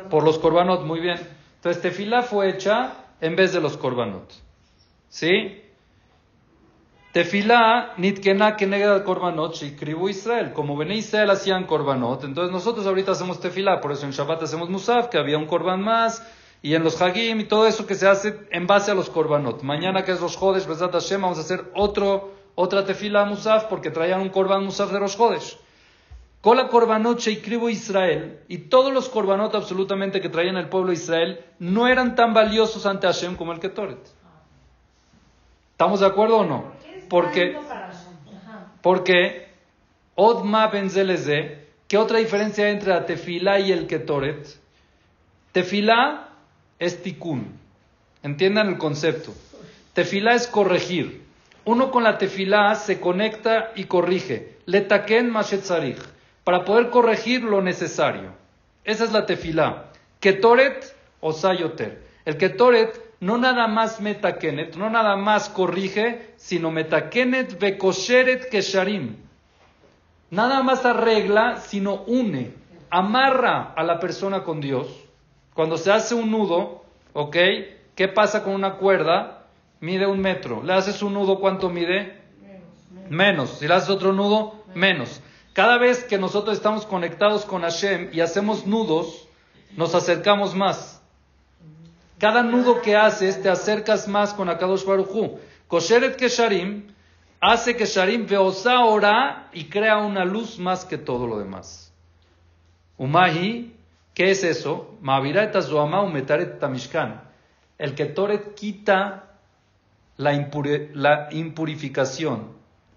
Por los korbanot, muy bien. Entonces, tefilá fue hecha en vez de los korbanot. ¿Sí? Tefilá, nitkena que nega korbanot, shikribu Israel. Como Bené Israel hacían korbanot, entonces nosotros ahorita hacemos tefilá, por eso en Shabbat hacemos musaf, que había un korban más, y en los hagim y todo eso que se hace en base a los korbanot. Mañana que es los jodes, Besat Hashem, vamos a hacer otro, otra tefilá musaf, porque traían un korban musaf de los jodes. Cola korbanot sheikribu Israel, y todos los korbanot absolutamente que traían el pueblo de Israel, no eran tan valiosos ante Hashem como el Ketoret. ¿Estamos de acuerdo o no? Porque, porque Odma Benzeleze, ¿qué otra diferencia hay entre la tefilá y el Ketoret? Tefilá es tikkun. Entiendan el concepto. Tefilá es corregir. Uno con la tefilá se conecta y corrige. Letaken mashetzarich. Para poder corregir lo necesario. Esa es la tefilá. Ketoret o sayoter. El Ketoret no nada más metakenet, no nada más corrige, sino metakenet bekosheret kesharim. Nada más arregla, sino une, amarra a la persona con Dios. Cuando se hace un nudo, ¿ok? ¿Qué pasa con una cuerda? Mide un metro. ¿Le haces un nudo cuánto mide? Menos. Si le haces otro nudo, menos. Cada vez que nosotros estamos conectados con Hashem y hacemos nudos, nos acercamos más. Cada nudo que haces te acercas más con Akadosh Baruj Hu. Kosheret Kesharim hace que Sharim veosa ora y crea una luz más que todo lo demás. Umahi, ¿qué es eso? Mavirat azuama umetaret tamishkan. El Ketoret quita la, impure- la impurificación.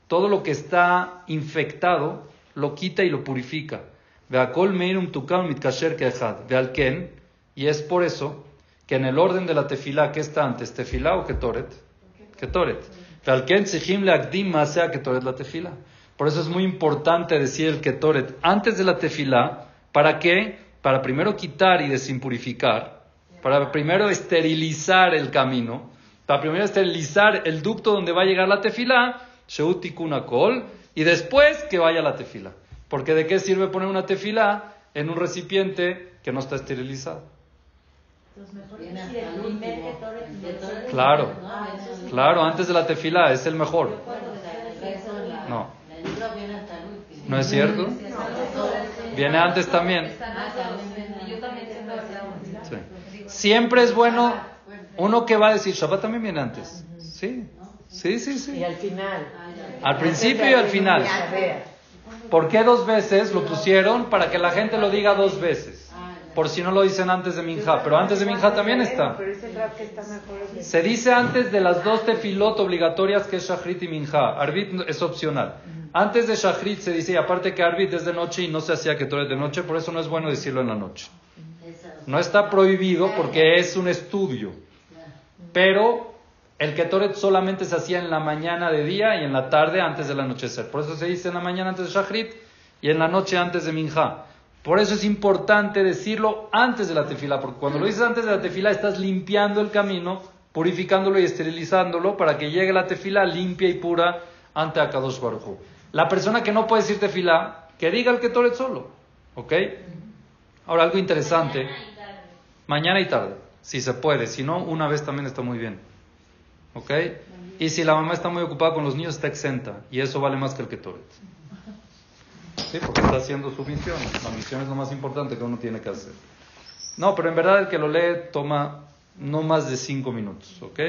Todo lo que está infectado lo quita y lo purifica. Y es por eso que en el orden de la tefilá, ¿qué está antes? ¿Tefilá o Ketoret? Ketoret. Ketoret la tefilá. Por eso es muy importante decir el Ketoret antes de la tefilá. ¿Para qué? Para primero quitar y desimpurificar. Para primero esterilizar el camino. Para primero esterilizar el ducto donde va a llegar la tefilá. Sheut tikun kol. Y después que vaya la tefilá. Porque ¿de qué sirve poner una tefilá en un recipiente que no está esterilizado? Claro, claro, antes de la tefilá es el mejor. No. ¿No es cierto? Viene antes también. Sí. Siempre es bueno uno que va a decir Shabbat también viene antes. Sí, sí, sí, Y al final. Al principio y al final. ¿Por qué dos veces lo pusieron? Para que la gente lo diga dos veces. Por si no lo dicen antes de Minja. Pero antes de Minja también está. Se dice antes de las dos tefilot obligatorias que es Shachrit y Minja. Arbit no- es opcional. Antes de Shachrit se dice, y aparte que Arbit es de noche y no se hacía que todo es de noche, por eso no es bueno decirlo en la noche. No está prohibido porque es un estudio. Pero el Ketoret solamente se hacía en la mañana de día y en la tarde antes del anochecer. Por eso se dice en la mañana antes de Shachrit y en la noche antes de Minja. Por eso es importante decirlo antes de la tefila, porque cuando lo dices antes de la tefila estás limpiando el camino, purificándolo y esterilizándolo para que llegue la tefila limpia y pura ante Akadosh Baruj. La persona que no puede decir tefila, que diga el Ketoret solo. ¿Ok? Ahora algo interesante. Mañana y tarde, si se puede. Si no, una vez también está muy bien. ¿Ok? Y si la mamá está muy ocupada con los niños, está exenta. Y eso vale más que el Ketoret. Sí, porque está haciendo su misión. La misión es lo más importante que uno tiene que hacer. No, pero en verdad el que lo lee toma no más de cinco minutos. ¿Ok?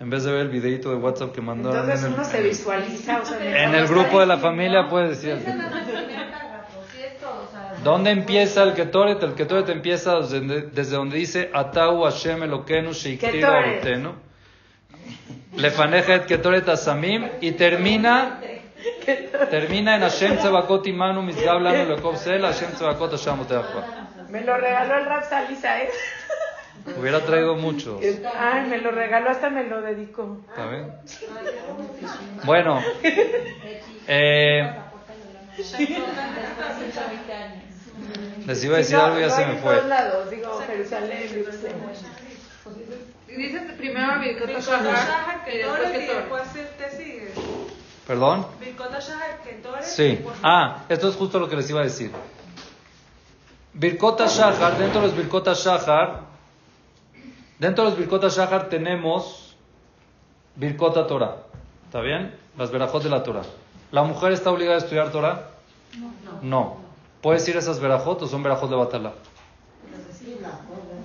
En vez de ver el videito de WhatsApp que mandaron Entonces en el, uno se visualiza. O sea, en el grupo de la familia, puede decir. ¿Dónde empieza el Ketoret? El Ketoret empieza desde, desde donde dice Atau Hashem Elokenu Sheiktira Ketoret. Ortenu. Lefaneja et Ketoret Asamim y termina termina en Hashem Tzevakot Imanu Mizgab Lanu Lekov Sel Hashem Tzevakot Hashem. Me lo regaló el rap Salisa, ¿eh? Hubiera traído muchos. Ay, me lo regaló, hasta me lo dedicó. ¿Está bien? Bueno, eh, les iba a decir algo y ya se me fue. Todos lados, digo, Jerusalén, Jerusalén. Dice primero Birkot Shahar, que después Ketoret. después te sigue. ¿Perdón? Birkot Shahar, Ketoret. y Sí. Ah, esto es justo lo que les iba a decir. Birkota Shahar, dentro de los Birkota Shahar, dentro de los Birkota Shahar tenemos Birkota Torah. ¿Está bien? Las verajot de la Torah. ¿La mujer está obligada a estudiar Torah? No. ¿Puede decir esas verajot o son verajot de Batalá?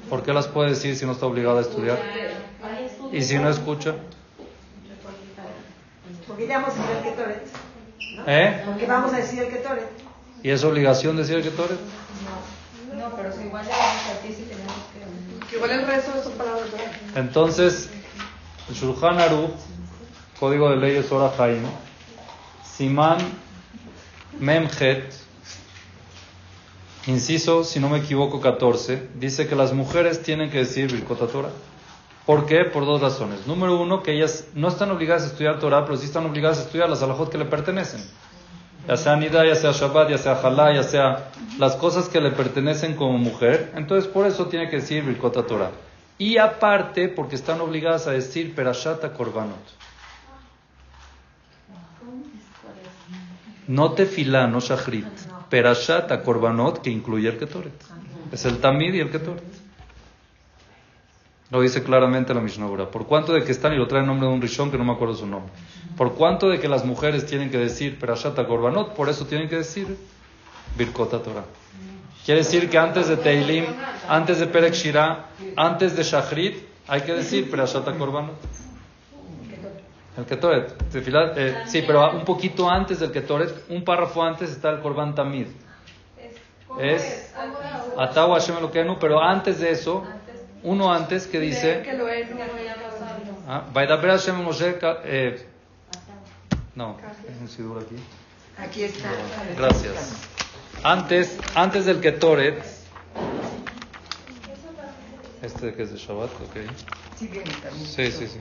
¿Por qué las puede decir si no está obligada a estudiar? ¿Y si no escucha? Porque ya vamos a decir el Ketoret. ¿Eh? Porque vamos a decir el Ketoret. ¿Y es obligación decir el Ketoret? No, pero si igual le vamos a ti si tenemos que... Igual el resto de sus palabras. ¿no? Entonces, el Shulchan Aruch, Código de Leyes Ora Haim, Simán Memhet, inciso, si no me equivoco, 14, dice que las mujeres tienen que decir Birkot Torah. ¿Por qué? Por dos razones. Número uno, que ellas no están obligadas a estudiar Torah, pero sí están obligadas a estudiar las alajot que le pertenecen. Ya sea Nida, ya sea Shabbat, ya sea Halá, ya sea las cosas que le pertenecen como mujer. Entonces, por eso tiene que decir Birkot Torah. Y aparte, porque están obligadas a decir Perashata Korbanot. No tefilá, no shachrit. Perashata Korbanot, que incluye el Ketoret. Es el Tamid y el Ketoret. Lo dice claramente la Mishnah. Por cuanto de que están, y lo trae el nombre de un Rishon que no me acuerdo su nombre. Por cuanto de que las mujeres tienen que decir Perashata Korbanot, por eso tienen que decir Birkota Torah. Quiere decir que antes de Teilim, antes de Perek Shirah, antes de Shachrit, hay que decir Perashata Korbanot. El Ketoret. Eh, sí, pero un poquito antes del Ketoret, un párrafo antes está el Korban Tamid. Es Atahu Hashem Elokeinu, pero antes de eso, uno antes que dice. Ah, Vaidaber Hashem Moshe. eh, no, es un sidur aquí. Aquí está. Gracias. Antes, antes del Ketoret. Este que es de Shabbat, ok. Sí, sí, sí.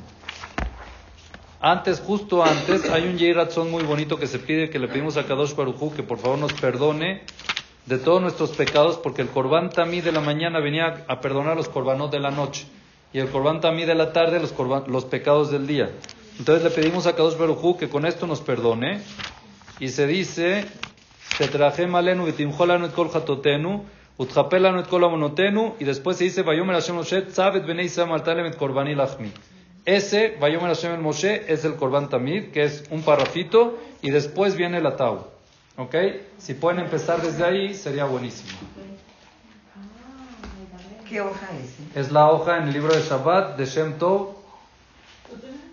Antes, justo antes, hay un Yeiratzón muy bonito que se pide, que le pedimos a Kadosh Barujú que por favor nos perdone de todos nuestros pecados, porque el Corbán Tamí de la mañana venía a perdonar los Corbanot de la noche, y el Corbán Tamí de la tarde los, corban- los pecados del día. Entonces le pedimos a Kadosh Barujú que con esto nos perdone, y se dice, Tetrajem alenu vitimjolanu et kol chatotenu, utjapelanu et kol amonotenu, y después se dice, Vayomer Hashem Moshe, tzavet bnei Israel maltalem et korbani lachmi. Ese, Vayomer Hashem el Moshe, es el Korban Tamid, que es un parrafito, y después viene el Atau. ¿Ok? Si pueden empezar desde ahí, sería buenísimo. ¿Qué hoja es? Es la hoja en el libro de Shabbat de Shem Tov,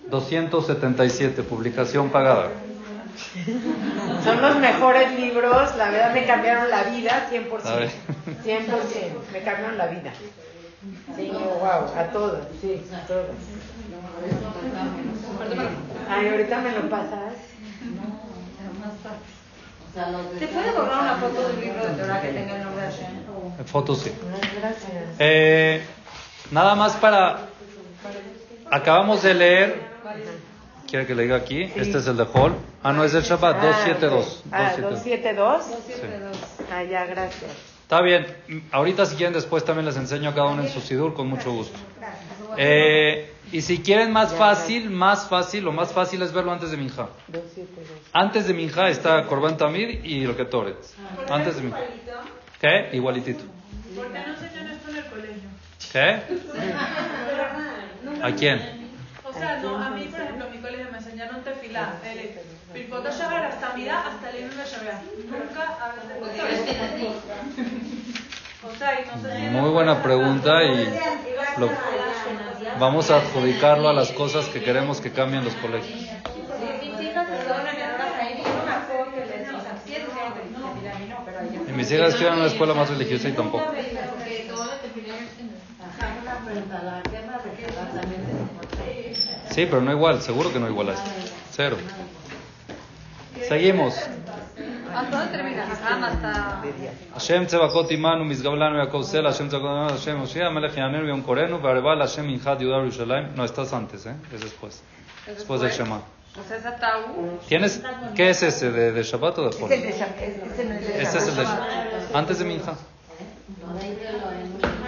277, publicación pagada. Son los mejores libros, la verdad me cambiaron la vida 100%. A ver. 100%, me cambiaron la vida. Sí, wow, a todos, sí, a todos. Ay, ahorita me lo pasas. ¿Se puede borrar una foto del libro de Torah que tenga el nombre de Hashem? En fotos sí. Gracias. Eh, nada más para... Acabamos de leer... ¿Quiere que le diga aquí? Este es el de Hall. Ah, no, es del Shabbat, 272. Ah, 272. 272. Ah, ya, gracias. Está bien. Ahorita si quieren después también les enseño a cada uno en su sidur con mucho gusto. Eh, y si quieren más fácil, más fácil, lo más fácil es verlo antes de Minja. 272. Antes de Minja está Korban Tamid y lo que Toret. Antes de Minja. ¿Qué? Igualitito. ¿Por qué no esto en el colegio? ¿Qué? ¿A quién? O sea, no, a mí, por ejemplo, en mi colegio me enseñaron tefilá, el Pirkot Shagar hasta Midá, hasta el Inun Shabbat. Nunca Muy buena pregunta y lo- vamos a adjudicarlo a las cosas que queremos que cambien los colegios. Y mis hijas estudian en una escuela más religiosa y tampoco. Sí, pero no igual, seguro que no igual a esto. Cero. Seguimos hasta termina, hasta... Hashem Tzevakot Imanu, Mizgablanu, Yaakov Sela, Hashem Tzevakot Hashem Oshia, Melech Yanenu, Yom Korenu, Varebal, Hashem Injad, Yudar, Yerushalayim. No, estás antes, ¿eh? Es después. Después de Shema. ¿Tienes? ¿Qué es ese? ¿De, de Shabbat o de Jol? Este es el de Shabbat. Antes de Minja.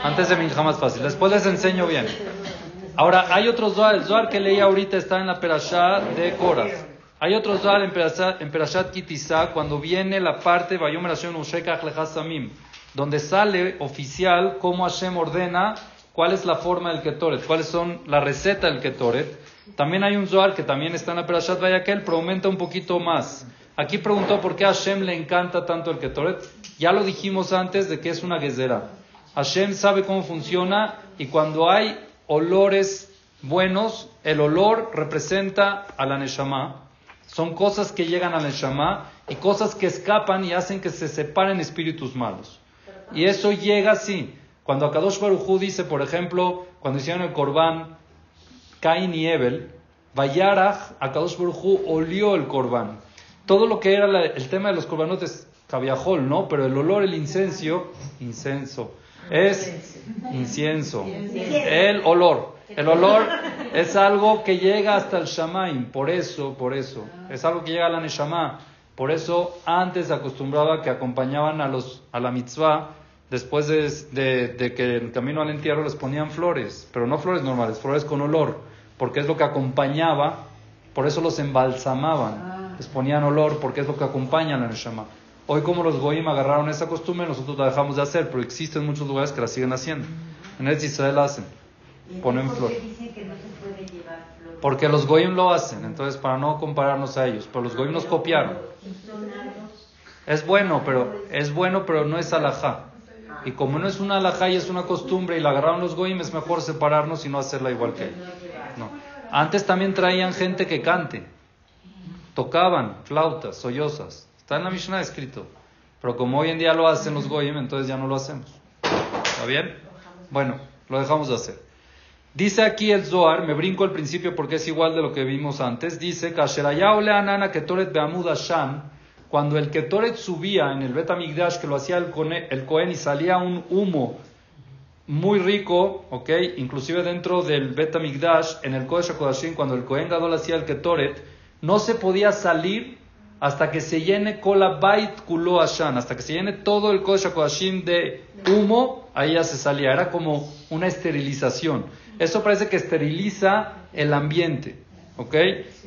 Antes de Minja más fácil. Después les enseño bien. Ahora, hay otro Zohar. El Zohar que leí ahorita está en la Perashá de Coras. Hay otro Zohar en Perashat, Kitizá cuando viene la parte Vayomer Hashem Moshe Kach Lecha Samim, donde sale oficial cómo Hashem ordena cuál es la forma del Ketoret, cuáles son la receta del Ketoret. También hay un Zohar que también está en la Perashat Vayakel, pero aumenta un poquito más. Aquí preguntó por qué a Hashem le encanta tanto el Ketoret. Ya lo dijimos antes de que es una gezera. Hashem sabe cómo funciona y cuando hay olores buenos, el olor representa a la Neshama. Son cosas que llegan a la Neshama y cosas que escapan y hacen que se separen espíritus malos. Y eso llega así. Cuando Akadosh Baruj Hu dice, por ejemplo, cuando hicieron el Corbán, Cain y Ebel, Vayarach, Akadosh Baruj Hu olió el Corbán. Todo lo que era la- el tema de los corbanotes, cabiajol, ¿no? Pero el olor, el incenso, incenso, es incienso. El olor. El olor es algo que llega hasta el Shamaim. Por eso, por eso. Es algo que llega a la Neshama. Por eso antes acostumbraba que acompañaban a, los, a la mitzvah después de, de- de que el camino al entierro les ponían flores. Pero no flores normales, flores con olor. Porque es lo que acompañaba. Por eso los embalsamaban. Les ponían olor porque es lo que acompaña a la Neshama. Hoy como los goyim agarraron esa costumbre, nosotros la dejamos de hacer, pero existen muchos lugares que la siguen haciendo. En Eretz Israel la hacen. Ponen flor. Porque los goyim lo hacen, entonces para no compararnos a ellos, pero los goyim nos copiaron. Es bueno, pero es bueno, pero no es alajá. Y como no es una alajá y es una costumbre y la agarraron los goyim, es mejor separarnos y no hacerla igual que ellos. No. Antes también traían gente que cante. Tocaban flautas, sollozas. Está en la Mishnah escrito. Pero como hoy en día lo hacen los goyim, entonces ya no lo hacemos. ¿Está bien? Bueno, lo dejamos de hacer. Dice aquí el Zohar, me brinco el principio porque es igual de lo que vimos antes. Dice, ketoret cuando el ketoret subía en el Betamigdash, que lo hacía el, el Cohen y salía un humo muy rico, ¿ok? Inclusive dentro del Betamigdash, en el Kodesh HaKodashim, cuando el Cohen Gadol hacía el ketoret, no se podía salir hasta que se llene Kola Bait Kulo Ashan, hasta que se llene todo el Kodesh HaKodashim de humo, ahí ya se salía. Era como una esterilización. Eso parece que esteriliza el ambiente. ¿Ok?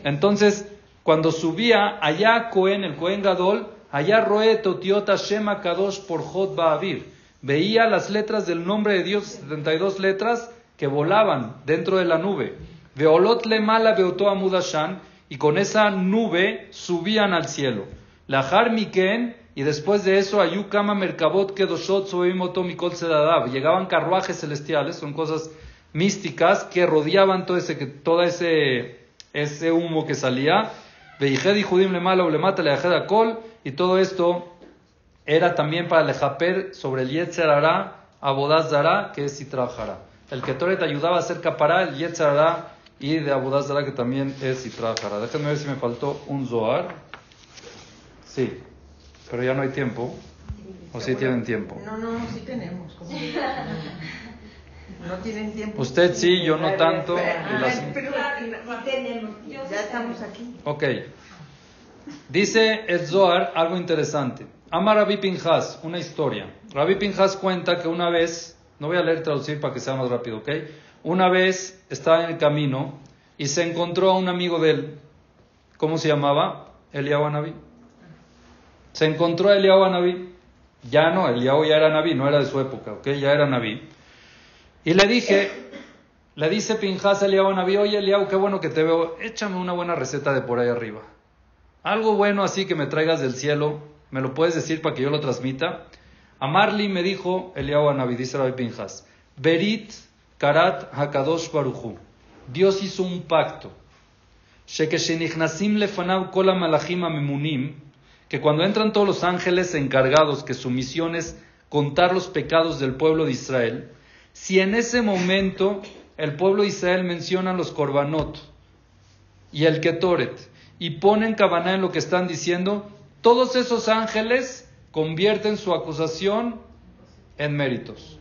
Entonces, cuando subía allá Cohen, el Cohen Gadol, allá Roe Totiota Shema Kadosh por Jod Ba'avir, veía las letras del nombre de Dios, 72 letras que volaban dentro de la nube. Veolot le mala beotoa mudashan, y con esa nube subían al cielo. Lahar Miken, y después de eso, Ayukama Merkabot Kedoshot Soimotó Mikol Sedadav. Llegaban carruajes celestiales, son cosas místicas que rodeaban todo ese, todo ese, ese humo que salía. y Judim le mala o le mata le Kol, y todo esto era también para lejaper sobre el Yetzer Abodaz Zara, que es Sitra El que te ayudaba a hacer capará, el Yetzer y de Abodaz Zara, que también es Sitra Déjenme ver si me faltó un Zohar. Sí, pero ya no hay tiempo. ¿O sí tienen tiempo? No, no, sí tenemos. No tienen tiempo. Usted sí, yo no tanto. Pero tenemos. Ya estamos aquí. Ok. Dice el Zohar algo interesante. Ama Rabbi Pinjas, una historia. Rabbi Pinjas cuenta que una vez, no voy a leer traducir para que sea más rápido, ¿ok? Una vez estaba en el camino y se encontró a un amigo de él. ¿Cómo se llamaba? Eliyahu Anabí. Se encontró a Eliyahu Anabí. Ya no, Eliyahu ya era Anabí, no era de su época, ¿ok? Ya era Anabí. Y le dije, le dice Pinjas a Eliyahu Naví, oye Eliyahu, qué bueno que te veo, échame una buena receta de por ahí arriba. Algo bueno así que me traigas del cielo, ¿me lo puedes decir para que yo lo transmita? A Marley me dijo Eliyahu Naví, dice Rabbi Pinjas, Berit Karat Hakadosh Baruchu. Dios hizo un pacto. Que cuando entran todos los ángeles encargados, que su misión es contar los pecados del pueblo de Israel, si en ese momento el pueblo de Israel menciona los korbanot y el ketoret y ponen cabana en lo que están diciendo, todos esos ángeles convierten su acusación en méritos.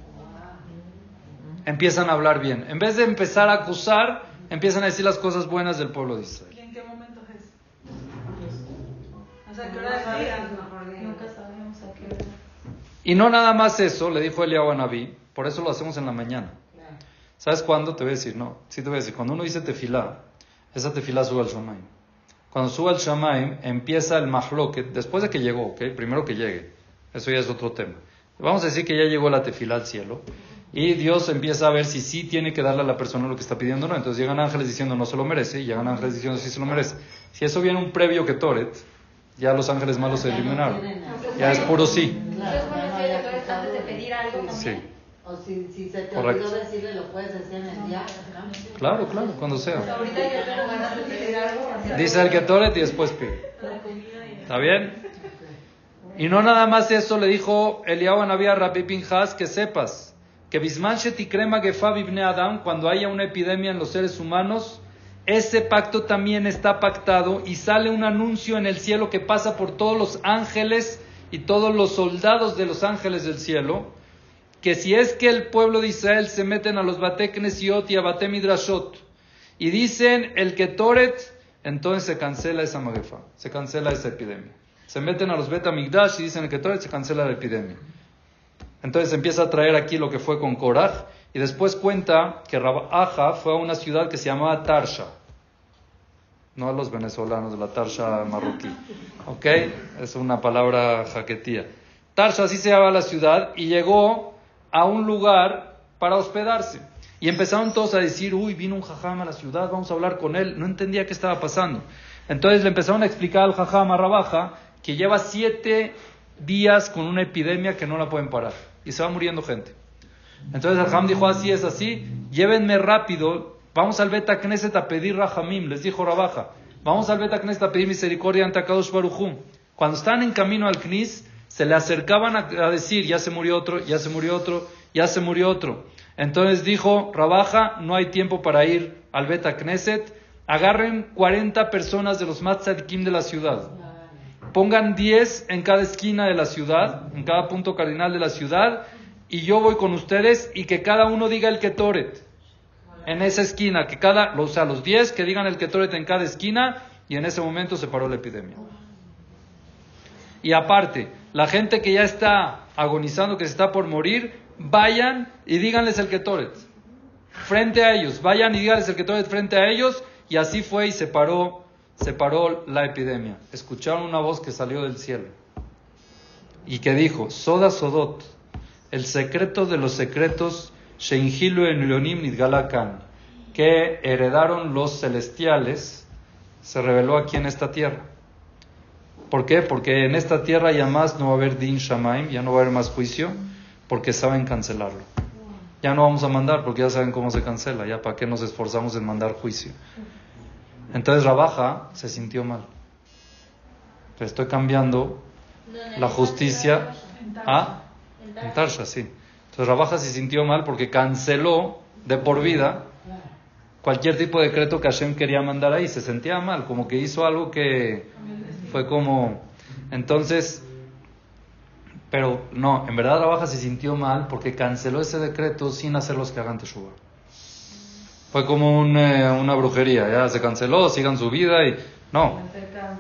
Empiezan a hablar bien. En vez de empezar a acusar, empiezan a decir las cosas buenas del pueblo de Israel. ¿Y en qué momento es? Y no nada más eso, le dijo Eliyahu a Naví, por eso lo hacemos en la mañana. ¿Sabes cuándo? Te voy a decir, no, sí te voy a decir, cuando uno dice tefilá, esa tefilá sube al shamaim. Cuando sube al shamaim, empieza el mahloket, después de que llegó, ¿ok? Primero que llegue. Eso ya es otro tema. Vamos a decir que ya llegó la tefilá al cielo. Y Dios empieza a ver si sí tiene que darle a la persona lo que está pidiendo o no. Entonces llegan ángeles diciendo no se lo merece y llegan ángeles diciendo sí se lo merece. Si eso viene un previo que Toret, ya los ángeles malos se eliminaron. Ya es puro sí. Sí. O si, si se te olvidó decirle, lo puedes decir en el día. Claro, claro, cuando sea. Ahorita yo tengo ganas de pedir algo. Dice el que toret y después pide. ¿Está bien? Y no nada más eso le dijo Eliyahu Naví a Rabbi Pinjas que sepas que Bismanchet y Crema Gefab Ibne Adam, cuando haya una epidemia en los seres humanos, ese pacto también está pactado y sale un anuncio en el cielo que pasa por todos los ángeles y todos los soldados de los ángeles del cielo que si es que el pueblo de Israel se meten a los Bateknesiot y a Batemidrashot y dicen el que Toret, entonces se cancela esa magefa, se cancela esa epidemia. Se meten a los Betamigdash y dicen el que Toret, se cancela la epidemia. Entonces empieza a traer aquí lo que fue con Korah y después cuenta que Rabaja fue a una ciudad que se llamaba Tarsha. No a los venezolanos de la Tarsha marroquí. ¿Ok? Es una palabra jaquetía. Tarsha así se llama la ciudad y llegó a un lugar para hospedarse. Y empezaron todos a decir, uy, vino un jajam a la ciudad, vamos a hablar con él. No entendía qué estaba pasando. Entonces le empezaron a explicar al jajam a Rabaja que lleva siete días con una epidemia que no la pueden parar. Y se va muriendo gente. Entonces el jajam dijo, así es así, llévenme rápido vamos al Beta Knesset a pedir Rahamim, les dijo Rabaja, vamos al Beta Knesset a pedir misericordia ante Akadosh Baruchum. Cuando están en camino al Knis, se le acercaban a, decir, ya se murió otro, ya se murió otro, ya se murió otro. Entonces dijo Rabaja, no hay tiempo para ir al Beta Knesset, agarren 40 personas de los Matzadikim de la ciudad. Pongan 10 en cada esquina de la ciudad, en cada punto cardinal de la ciudad, y yo voy con ustedes y que cada uno diga el Ketoret en esa esquina, que cada, o sea, los 10 que digan el Ketoret en cada esquina, y en ese momento se paró la epidemia. Y aparte, la gente que ya está agonizando, que se está por morir, vayan y díganles el Ketoret. Frente a ellos, vayan y díganles el Ketoret frente a ellos, y así fue y se paró se paró la epidemia. Escucharon una voz que salió del cielo y que dijo, Soda Sodot, el secreto de los secretos, Sheinhilu en Nidgalakan, que heredaron los celestiales, se reveló aquí en esta tierra. ¿Por qué? Porque en esta tierra ya más no va a haber Din Shamaim, ya no va a haber más juicio, porque saben cancelarlo. Ya no vamos a mandar porque ya saben cómo se cancela, ya para qué nos esforzamos en mandar juicio. Entonces Rabaja se sintió mal. estoy cambiando la justicia a en Tarsha, sí. Entonces Rabaja se sintió mal porque canceló de por vida cualquier tipo de decreto que Hashem quería mandar ahí. Se sentía mal, como que hizo algo que fue como... Entonces, pero no, en verdad Rabaja se sintió mal porque canceló ese decreto sin hacer los que hagan Teshuvah. Fue como eh, una brujería, ya se canceló, sigan su vida y no,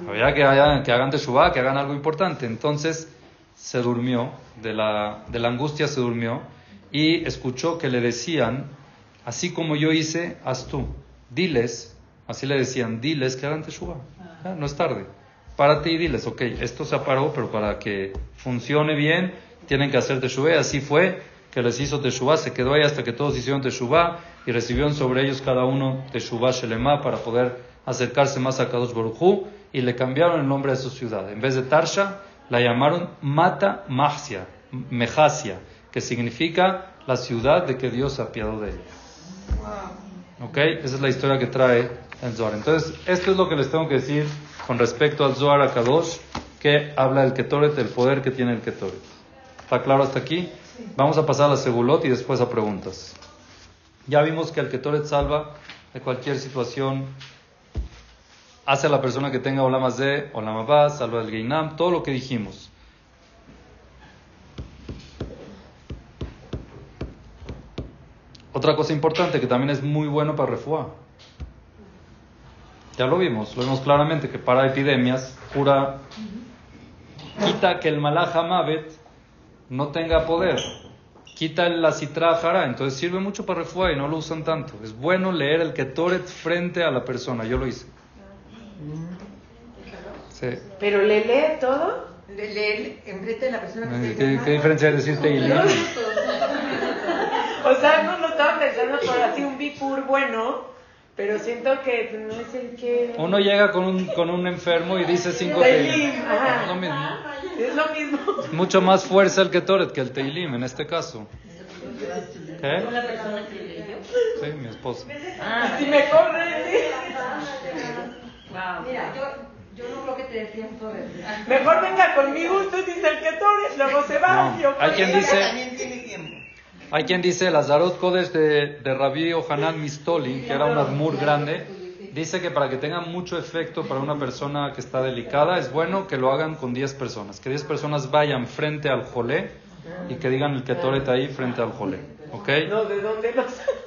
había que, hagan, que hagan teshuvah, que hagan algo importante. Entonces se durmió, de la, de la angustia se durmió y escuchó que le decían, así como yo hice, haz tú, diles, así le decían, diles que hagan teshuvah, no es tarde, párate y diles, ok, esto se paró, pero para que funcione bien, tienen que hacer teshuvah, así fue, que les hizo Teshuvah, se quedó ahí hasta que todos hicieron Teshuvah y recibieron sobre ellos cada uno Teshuvah Shelema para poder acercarse más a Kadosh Baruchu y le cambiaron el nombre de su ciudad. En vez de Tarsha, la llamaron Mata Mahsia, Mejasia, que significa la ciudad de que Dios se apiadó de ella. ¿Ok? Esa es la historia que trae el Zohar. Entonces, esto es lo que les tengo que decir con respecto al Zohar a Kadosh, que habla del Ketoret, del poder que tiene el Ketoret. ¿Está claro hasta aquí? Vamos a pasar a la segulot y después a preguntas. Ya vimos que el Ketoret salva de cualquier situación, hace a la persona que tenga Olamas de Olamabá, salva del Geinam, todo lo que dijimos. Otra cosa importante que también es muy bueno para Refuá. Ya lo vimos, lo vimos claramente que para epidemias cura, quita que el Malach no tenga poder. Quita la citra jara, entonces sirve mucho para refuá y no lo usan tanto. Es bueno leer el ketoret frente a la persona, yo lo hice. Sí. ¿Pero le lee todo? Le lee frente de la persona que ¿Qué, ¿Qué, diferencia hay decirte y o sea, no lo estaba pensando por así un bipur bueno, pero siento que no es el que... Uno llega con un, con un enfermo y dice cinco teilim. Es lo mismo. Es lo mismo. Mucho más fuerza el Ketoret que el teilim en este caso. ¿Qué? ¿La persona que leyó? Sí, mi esposa. Ah, sí, mejor de Mira, yo, yo no creo que te decían todo Mejor venga conmigo, usted dice el Ketoret, luego se va. No. Hay quien dice... Hay quien dice, las Azarot Kodesh de, de Rabbi Ohanan Mistoli, que era un admur grande, dice que para que tenga mucho efecto para una persona que está delicada, es bueno que lo hagan con 10 personas. Que 10 personas vayan frente al jolé y que digan el ketoret ahí frente al jolé. ¿Ok? No, ¿de dónde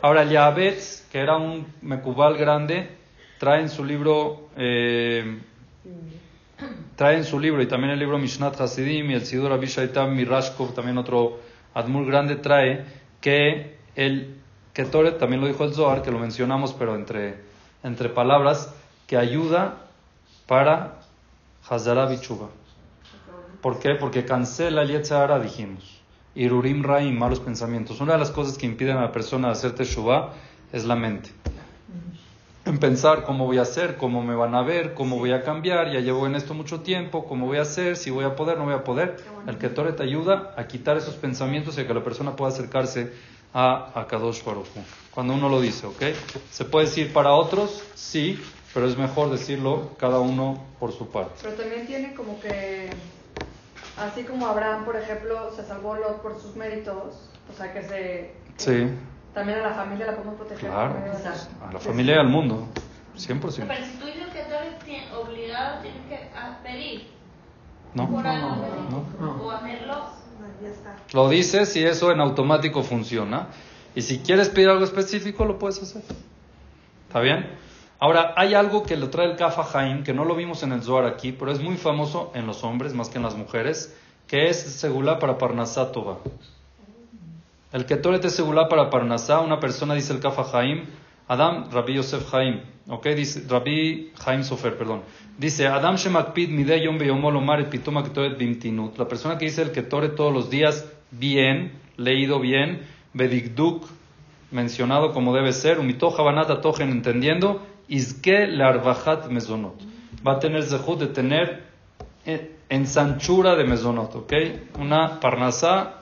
Ahora, el Yabetz, que era un mecubal grande, trae en su libro... Eh, trae en su libro y también el libro Mishnat Hasidim y el Sidur Abishaitam Mirashkov, también otro Admur Grande trae que el Ketoret, también lo dijo el Zohar, que lo mencionamos, pero entre, entre palabras, que ayuda para Hazara Bichuba. ¿Por qué? Porque cancela el Yetzahara, dijimos. Irurim Raim, malos pensamientos. Una de las cosas que impiden a la persona hacer Teshuvah es la mente en pensar cómo voy a hacer, cómo me van a ver, cómo voy a cambiar, ya llevo en esto mucho tiempo, cómo voy a hacer, si voy a poder, no voy a poder. El Ketore te ayuda a quitar esos pensamientos y a que la persona pueda acercarse a Hu. Cuando uno lo dice, ¿ok? ¿Se puede decir para otros? Sí, pero es mejor decirlo cada uno por su parte. Pero también tiene como que, así como Abraham, por ejemplo, se salvó Lot por sus méritos, o sea que se... Sí. También a la familia la podemos proteger. Claro, a la familia y al mundo, 100%. Pero si tú dices que tú eres obligado, tienes que pedir. No, no, no, no. O hacerlo. Lo dices y eso en automático funciona. Y si quieres pedir algo específico, lo puedes hacer. ¿Está bien? Ahora, hay algo que lo trae el Kafa Haim, que no lo vimos en el Zohar aquí, pero es muy famoso en los hombres más que en las mujeres, que es segula para Parnasá Tova. El Ketoret es segula para Parnasá, una persona dice el Kafa Haim, Adam, Rabbi Yosef Haim, ok, dice, Rabbi Haim Sofer, perdón. Dice, Adam Shemakpid Midei Yom Beyomol Ketoret Bimtinut. La persona que dice el Ketoret todos los días bien, leído bien, Bedigduk, mencionado como debe ser, Umitoja Banata Tojen, entendiendo, Izke Larvajat Mezonot. Va a tener zehut de tener ensanchura de Mezonot, ok, una parnasá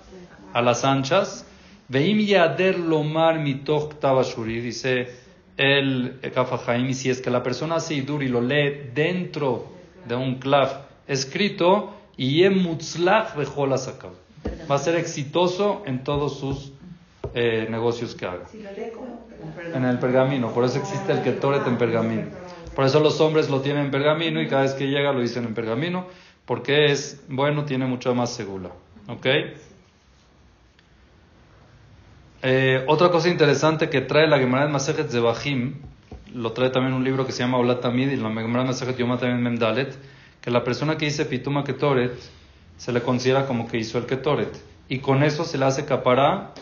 a las anchas Veim yader lomar mitoch tabashuri, dice el Kafahaim, y si es que la persona hace idur y lo lee dentro de un clav escrito, y mutzlach Va a ser exitoso en todos sus eh, negocios que haga. En el pergamino, por eso existe el ketoret en pergamino. Por eso los hombres lo tienen en pergamino y cada vez que llega lo dicen en pergamino, porque es bueno, tiene mucho más segura. ¿Ok? Eh, otra cosa interesante que trae la Gemara de Masejet Zebahim, lo trae también un libro que se llama Olat Tamid y la Gemara de Masejet Yom también Memdalet, que la persona que dice Pituma Ketoret se le considera como que hizo el Ketoret. Y con eso se le hace capará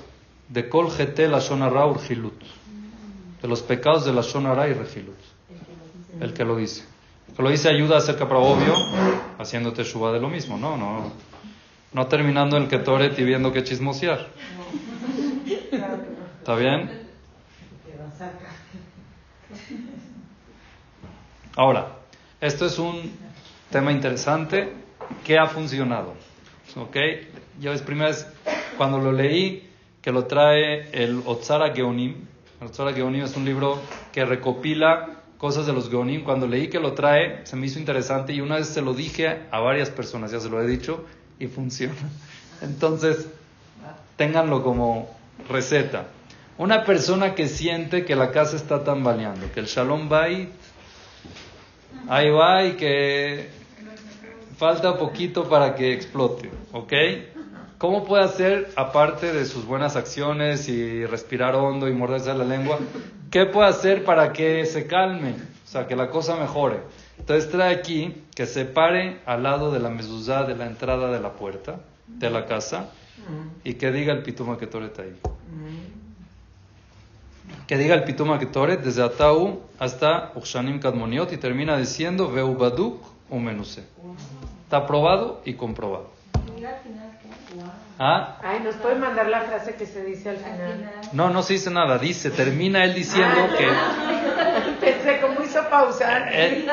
de Kol Gete la Shonara Urgilut, de los pecados de la Shonara y Regilut. El que lo dice. El que lo dice ayuda a hacer capará, obvio, haciéndote shuba de lo mismo, ¿no? No, no terminando el Ketoret y viendo que chismosear. ¿Está bien? Ahora, esto es un tema interesante que ha funcionado. ¿Ok? Yo es primera vez cuando lo leí que lo trae el Otsara Geonim. El Otsara Geonim es un libro que recopila cosas de los Geonim. Cuando leí que lo trae, se me hizo interesante y una vez se lo dije a varias personas, ya se lo he dicho, y funciona. Entonces, ténganlo como receta. Una persona que siente que la casa está tambaleando, que el shalom bait ahí va y que falta poquito para que explote, ¿ok? ¿Cómo puede hacer, aparte de sus buenas acciones y respirar hondo y morderse la lengua, qué puede hacer para que se calme, o sea, que la cosa mejore? Entonces trae aquí que se pare al lado de la mezuzá de la entrada de la puerta de la casa y que diga el pituma que toreta ahí que diga el Pituma Ketoret desde Atau hasta Ukshanim Kadmoniot y termina diciendo Veubaduk o Menuse. Está probado y comprobado. ¿Ah? Ay, ¿nos puede mandar la frase que se dice al final? No, no se dice nada. Dice, termina él diciendo que... Pensé cómo hizo pausar. Él,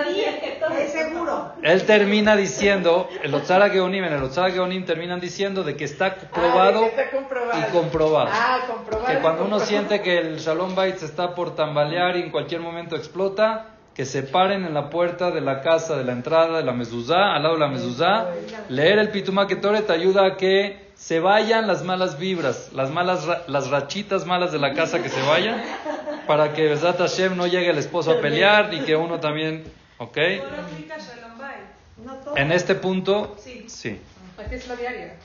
es seguro. Él termina diciendo, el Otzara Geonim, en el Otzara Geonim terminan diciendo de que está ah, probado, y comprobado. Ah, comprobado. Que cuando uno siente que el Shalom Bait se está por tambalear y en cualquier momento explota, que se paren en la puerta de la casa, de la entrada, de la mezuzá, al lado de la mezuzá, leer el Pituma Ketore te ayuda a que se vayan las malas vibras, las malas las rachitas malas de la casa que se vayan, para que Besat Hashem no llegue el esposo a pelear y que uno también, ¿ok? En este punto, sí. sí. es la diaria.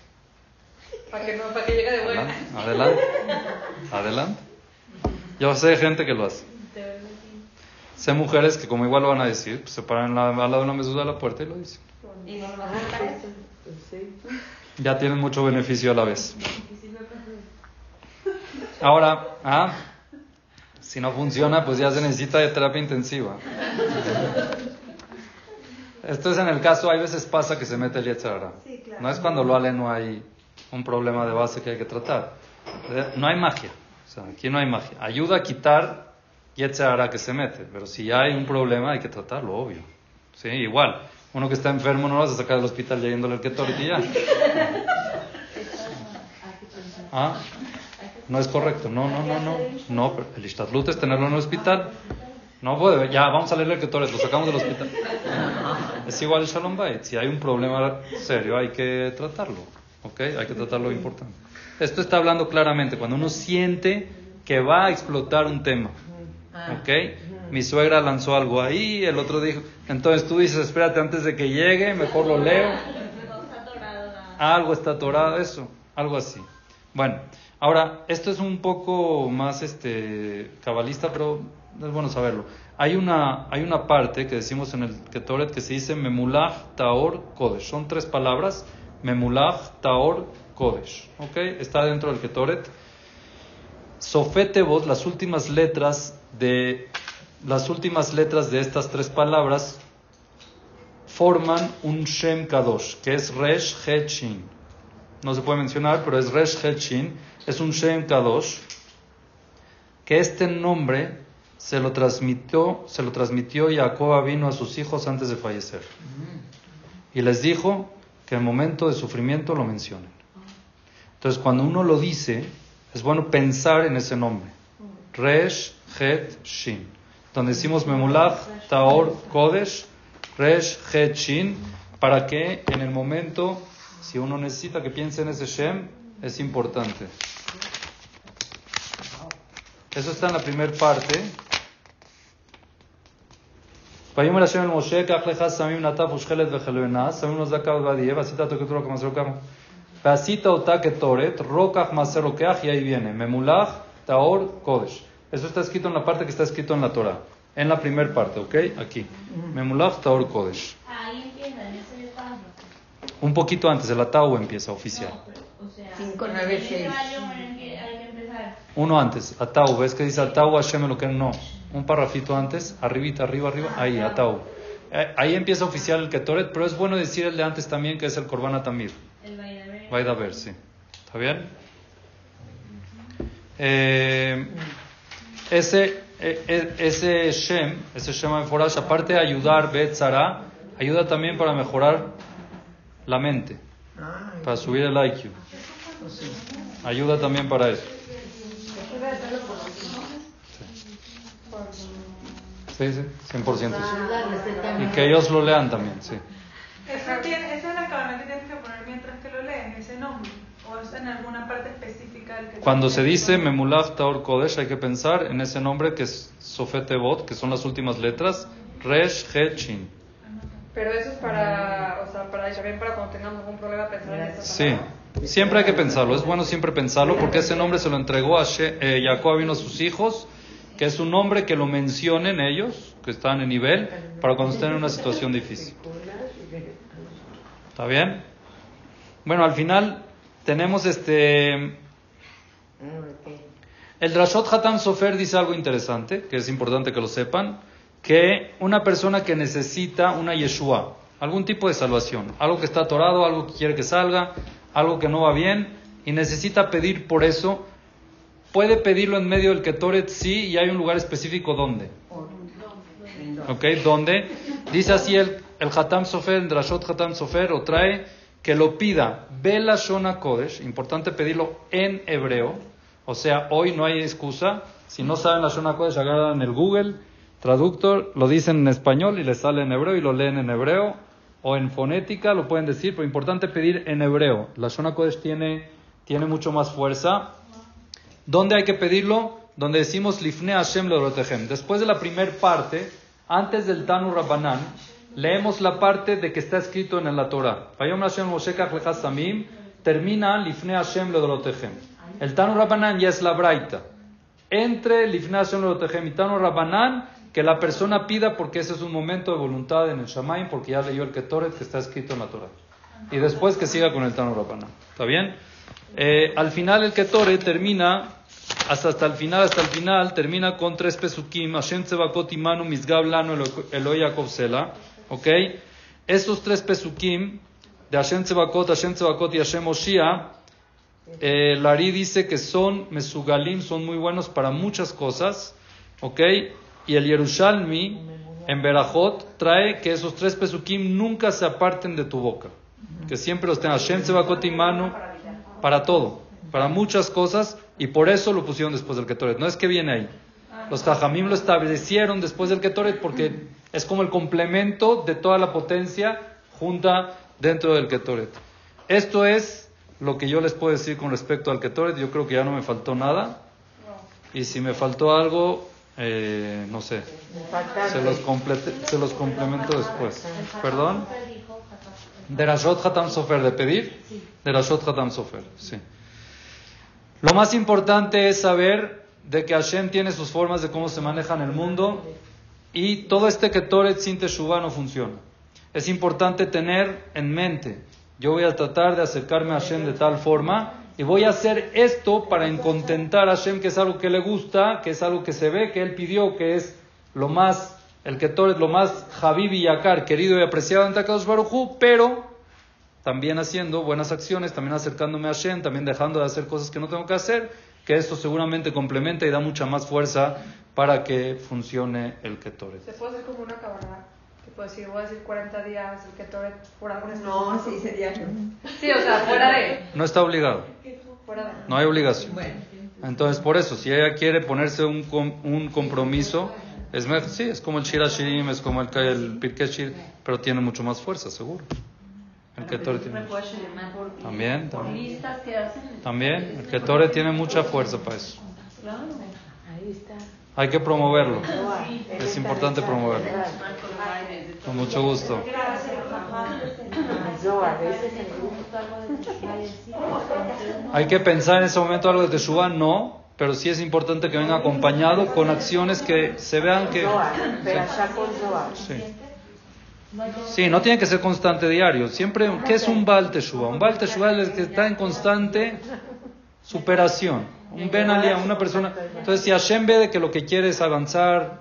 Para que, no, para que llegue de vuelta. Adelante. Adelante. Yo sé gente que lo hace. Sé mujeres que como igual lo van a decir, pues se paran al lado de una mesura de la puerta y lo dicen. ¿Y no ya tienen mucho beneficio a la vez. Ahora, ¿ah? Si no funciona, pues ya se necesita de terapia intensiva. Esto es en el caso, hay veces pasa que se mete el Yetzirah. No es cuando lo ale no hay un problema de base que hay que tratar. No hay magia. O sea, aquí no hay magia. Ayuda a quitar Yetzirah que se mete. Pero si ya hay un problema, hay que tratarlo, obvio. Sí, igual. Uno que está enfermo no lo vas a sacar del hospital yéndole el y ya. ¿Ah? No es correcto. No, no, no, no. No, pero el Ishtadlut es tenerlo en el hospital. No puede. Ya, vamos a leerle el Ketoret, lo sacamos del hospital. Es igual el Shalom Bait. Si hay un problema serio, hay que tratarlo. ¿Ok? Hay que tratarlo importante. Esto está hablando claramente. Cuando uno siente que va a explotar un tema. ¿Ok? Mi suegra lanzó algo ahí, el otro dijo. Entonces tú dices, espérate antes de que llegue, mejor lo leo. Algo está atorado, eso. Algo así. Bueno, ahora, esto es un poco más este cabalista, pero es bueno saberlo. Hay una, hay una parte que decimos en el Ketoret que se dice Memulach Taor Kodesh. Son tres palabras. Memulach Taor Kodesh. Está dentro del Ketoret. Sofetebot, las últimas letras de las últimas letras de estas tres palabras forman un Shem Kadosh, que es Resh. No se puede mencionar, pero es Resh. Es un Shem Kadosh, que este nombre se lo transmitió, se lo transmitió Jacob vino a sus hijos antes de fallecer. Y les dijo que en el momento de sufrimiento lo mencionen. Entonces, cuando uno lo dice, es bueno pensar en ese nombre. Resh, Het, Shin. Donde decimos Memulach, Taor, Kodesh, Resh, Het, Shin, para que en el momento, si uno necesita que piense en ese Shem, es importante. Eso está en la primera parte. ויאמר השם אל משה, קח לך סמים נטף ושכלת וחלונה, סמים נוזק ועדייה, ועשית אותו כתורה כמעשר לוקח, ועשית אותה כתורת, רוקח מעשר לוקח, y ahí viene, memulach, taor, kodesh. Eso está escrito en la parte que está escrito en la Torah. En la primera parte, ¿ok? Aquí. Memulach, taor, kodesh. Ahí empieza, en ese paso. Un poquito antes, el atau empieza oficial. O sea, 5, 9, ¿en qué 6. varios hay que hay que empezar? Uno antes, atau. ¿Ves que dice atau Hashem lo que no? Un parrafito antes, arribita, arriba, arriba, ahí, atau. Eh, Ahí empieza oficial el Ketoret, pero es bueno decir el de antes también, que es el Korban Tamir. El Vaidaber. Vaida ver, sí. ¿Está bien? Eh, ese, eh, ese Shem, ese Shem Forash, aparte de ayudar Betzara, ayuda también para mejorar la mente, para subir el IQ. Ayuda también para eso. Sí, sí, 100%. sí. Y que ellos lo lean también, sí. Esa, es la cabana que tienes que poner mientras que lo leen, ese nombre. O es en alguna parte específica del que Cuando se dice Memulach Taor Kodesh, hay que pensar en ese nombre que es Sofetebot, que son las últimas letras, Resh He Shin. Pero eso es para, o sea, para también para cuando tengamos algún problema pensar en esa Sí, siempre hay que pensarlo. Es bueno siempre pensarlo porque ese nombre se lo entregó a She- eh, Jacob vino a sus hijos, que es un nombre que lo mencionen ellos, que están en nivel, para cuando estén en una situación difícil. ¿Está bien? Bueno, al final tenemos este... El Drashot Hatam Sofer dice algo interesante, que es importante que lo sepan, que una persona que necesita una Yeshua, algún tipo de salvación, algo que está atorado, algo que quiere que salga, algo que no va bien, y necesita pedir por eso, puede pedirlo en medio del Ketoret, sí, y hay un lugar específico donde. ¿Ok? ¿Dónde? Dice así el, el Hatam Sofer, el Drashot Hatam Sofer, o trae que lo pida Bela Shona Kodesh, importante pedirlo en hebreo, o sea, hoy no hay excusa, si no saben la Shona Kodesh, agarran el Google, traductor, lo dicen en español y les sale en hebreo y lo leen en hebreo, o en fonética, lo pueden decir, pero importante pedir en hebreo. La Shona Kodesh tiene, tiene mucho más fuerza. ¿Dónde hay que pedirlo? Donde decimos Lifne Hashem Lorotehem. Después de la primera parte, antes del Tanu Rabbanan, leemos la parte de que está escrito en la Torah. Vayom Hashem Moshe Samim, termina Lifne Hashem Lorotehem. El Tanu Rabbanan ya es la Braita. Entre Lifne Hashem Lorotehem y Tanu Rabbanan, que la persona pida porque ese es un momento de voluntad en el Shamaim, porque ya leyó el Ketoret que está escrito en la Torah. Y después que siga con el Tanu Rabbanan. ¿Está bien? Eh, al final el Ketoret termina hasta, hasta el final, hasta el final, termina con tres pesukim, Hashem Tzevakot Imanu Misgab Lano Elo- Eloi Sela, ¿ok? Esos tres pesukim de Hashem Tzevakot, Hashem Tzevakot y Hashem Oshia, eh, Lari dice que son mesugalim, son muy buenos para muchas cosas, ¿ok? Y el Yerushalmi en Berajot trae que esos tres pesukim nunca se aparten de tu boca, que siempre los tengas Hashem Tzevakot Imanu para todo. para muchas cosas, y por eso lo pusieron después del Ketoret. No es que viene ahí. Los Jajamim lo establecieron después del Ketoret porque es como el complemento de toda la potencia junta dentro del Ketoret. Esto es lo que yo les puedo decir con respecto al Ketoret. Yo creo que ya no me faltó nada. Y si me faltó algo, eh, no sé, se los, complete- se los complemento después. ¿Perdón? De Rashot Hatam Sofer, de pedir. De Rashot Hatam Sofer, sí. Lo más importante es saber de que Hashem tiene sus formas de cómo se maneja en el mundo y todo este Ketoret sin Teshuvah no funciona. Es importante tener en mente, yo voy a tratar de acercarme a Hashem de tal forma y voy a hacer esto para contentar a Hashem, que es algo que le gusta, que es algo que se ve, que él pidió, que es lo más, el Ketoret, lo más Habib y Yakar, querido y apreciado en Takadosh Baruj pero también haciendo buenas acciones, también acercándome a Hashem, también dejando de hacer cosas que no tengo que hacer, que esto seguramente complementa y da mucha más fuerza para que funcione el Ketoret. ¿Se puede hacer como una cabalgada? Tipo decir, voy a decir 40 días el Ketoret por algo No, sí, sería. Sí, o sea, fuera de. No está obligado, Fuera de. no hay obligación. Bueno, Entonces, por eso, si ella quiere ponerse un, com- un compromiso, es mejor, sí, es como el Shira Shirim, es como el, el Pirkei Shir, pero tiene mucho más fuerza, seguro. El Ketoret tiene. También, también. Que. También, el Ketoret tiene mucha fuerza para eso. Ahí está. Hay que promoverlo. Es importante promoverlo. Con mucho gusto. Hay que pensar en ese momento algo de Teshuvah, no, pero sí es importante que venga acompañado con acciones que se vean que... Sí. Sí, no tiene que ser constante diario. Siempre, ¿qué es un Baal Teshuvah? Un Baal Teshuvah es el que está en constante superación. Un Ben una persona. Entonces, si Hashem ve de que lo que quiere es avanzar,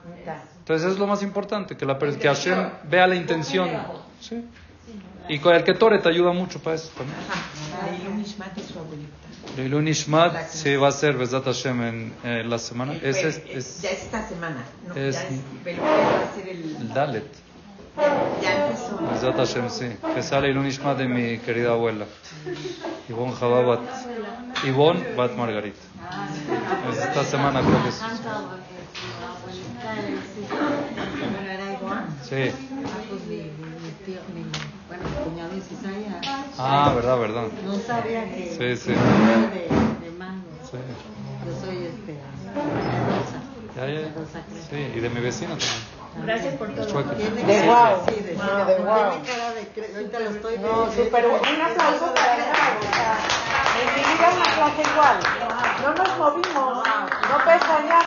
entonces es lo más importante, que, la, que Hashem vea la intención. Sí. Y con el Ketoret te ayuda mucho para eso también. Leilun Nishmat es su abuelita. Leilun Ishmat sí va a ser Besat Hashem en eh, la semana. El Es, es, es- ya esta semana. No, es- ya es, pero va a ser el. Dalet. Ya empezó. Besat Hashem, sí. Que sale Leilun Ishmat de mi querida abuela. Ivonne Jababat. Ivonne Bat Margarita. Es esta semana creo que es. Pero era igual. Sí. Ah, pues mi, mi tío, mi, bueno, mi cuñado es Isaya. Ah, verdad, verdad. No sabía que Sí, sí. de, de mango. Sí. Yo soy este, Rosa. Ya, ya. Sí, y de mi vecino también. Gracias por todo. De guau. Sí, de, No, de guau. Tiene cara de cre- ahorita lo estoy No, viendo. súper bueno. Un aplauso para Bravo. O sea, en mi vida una clase igual. No nos movimos. No pesa ya.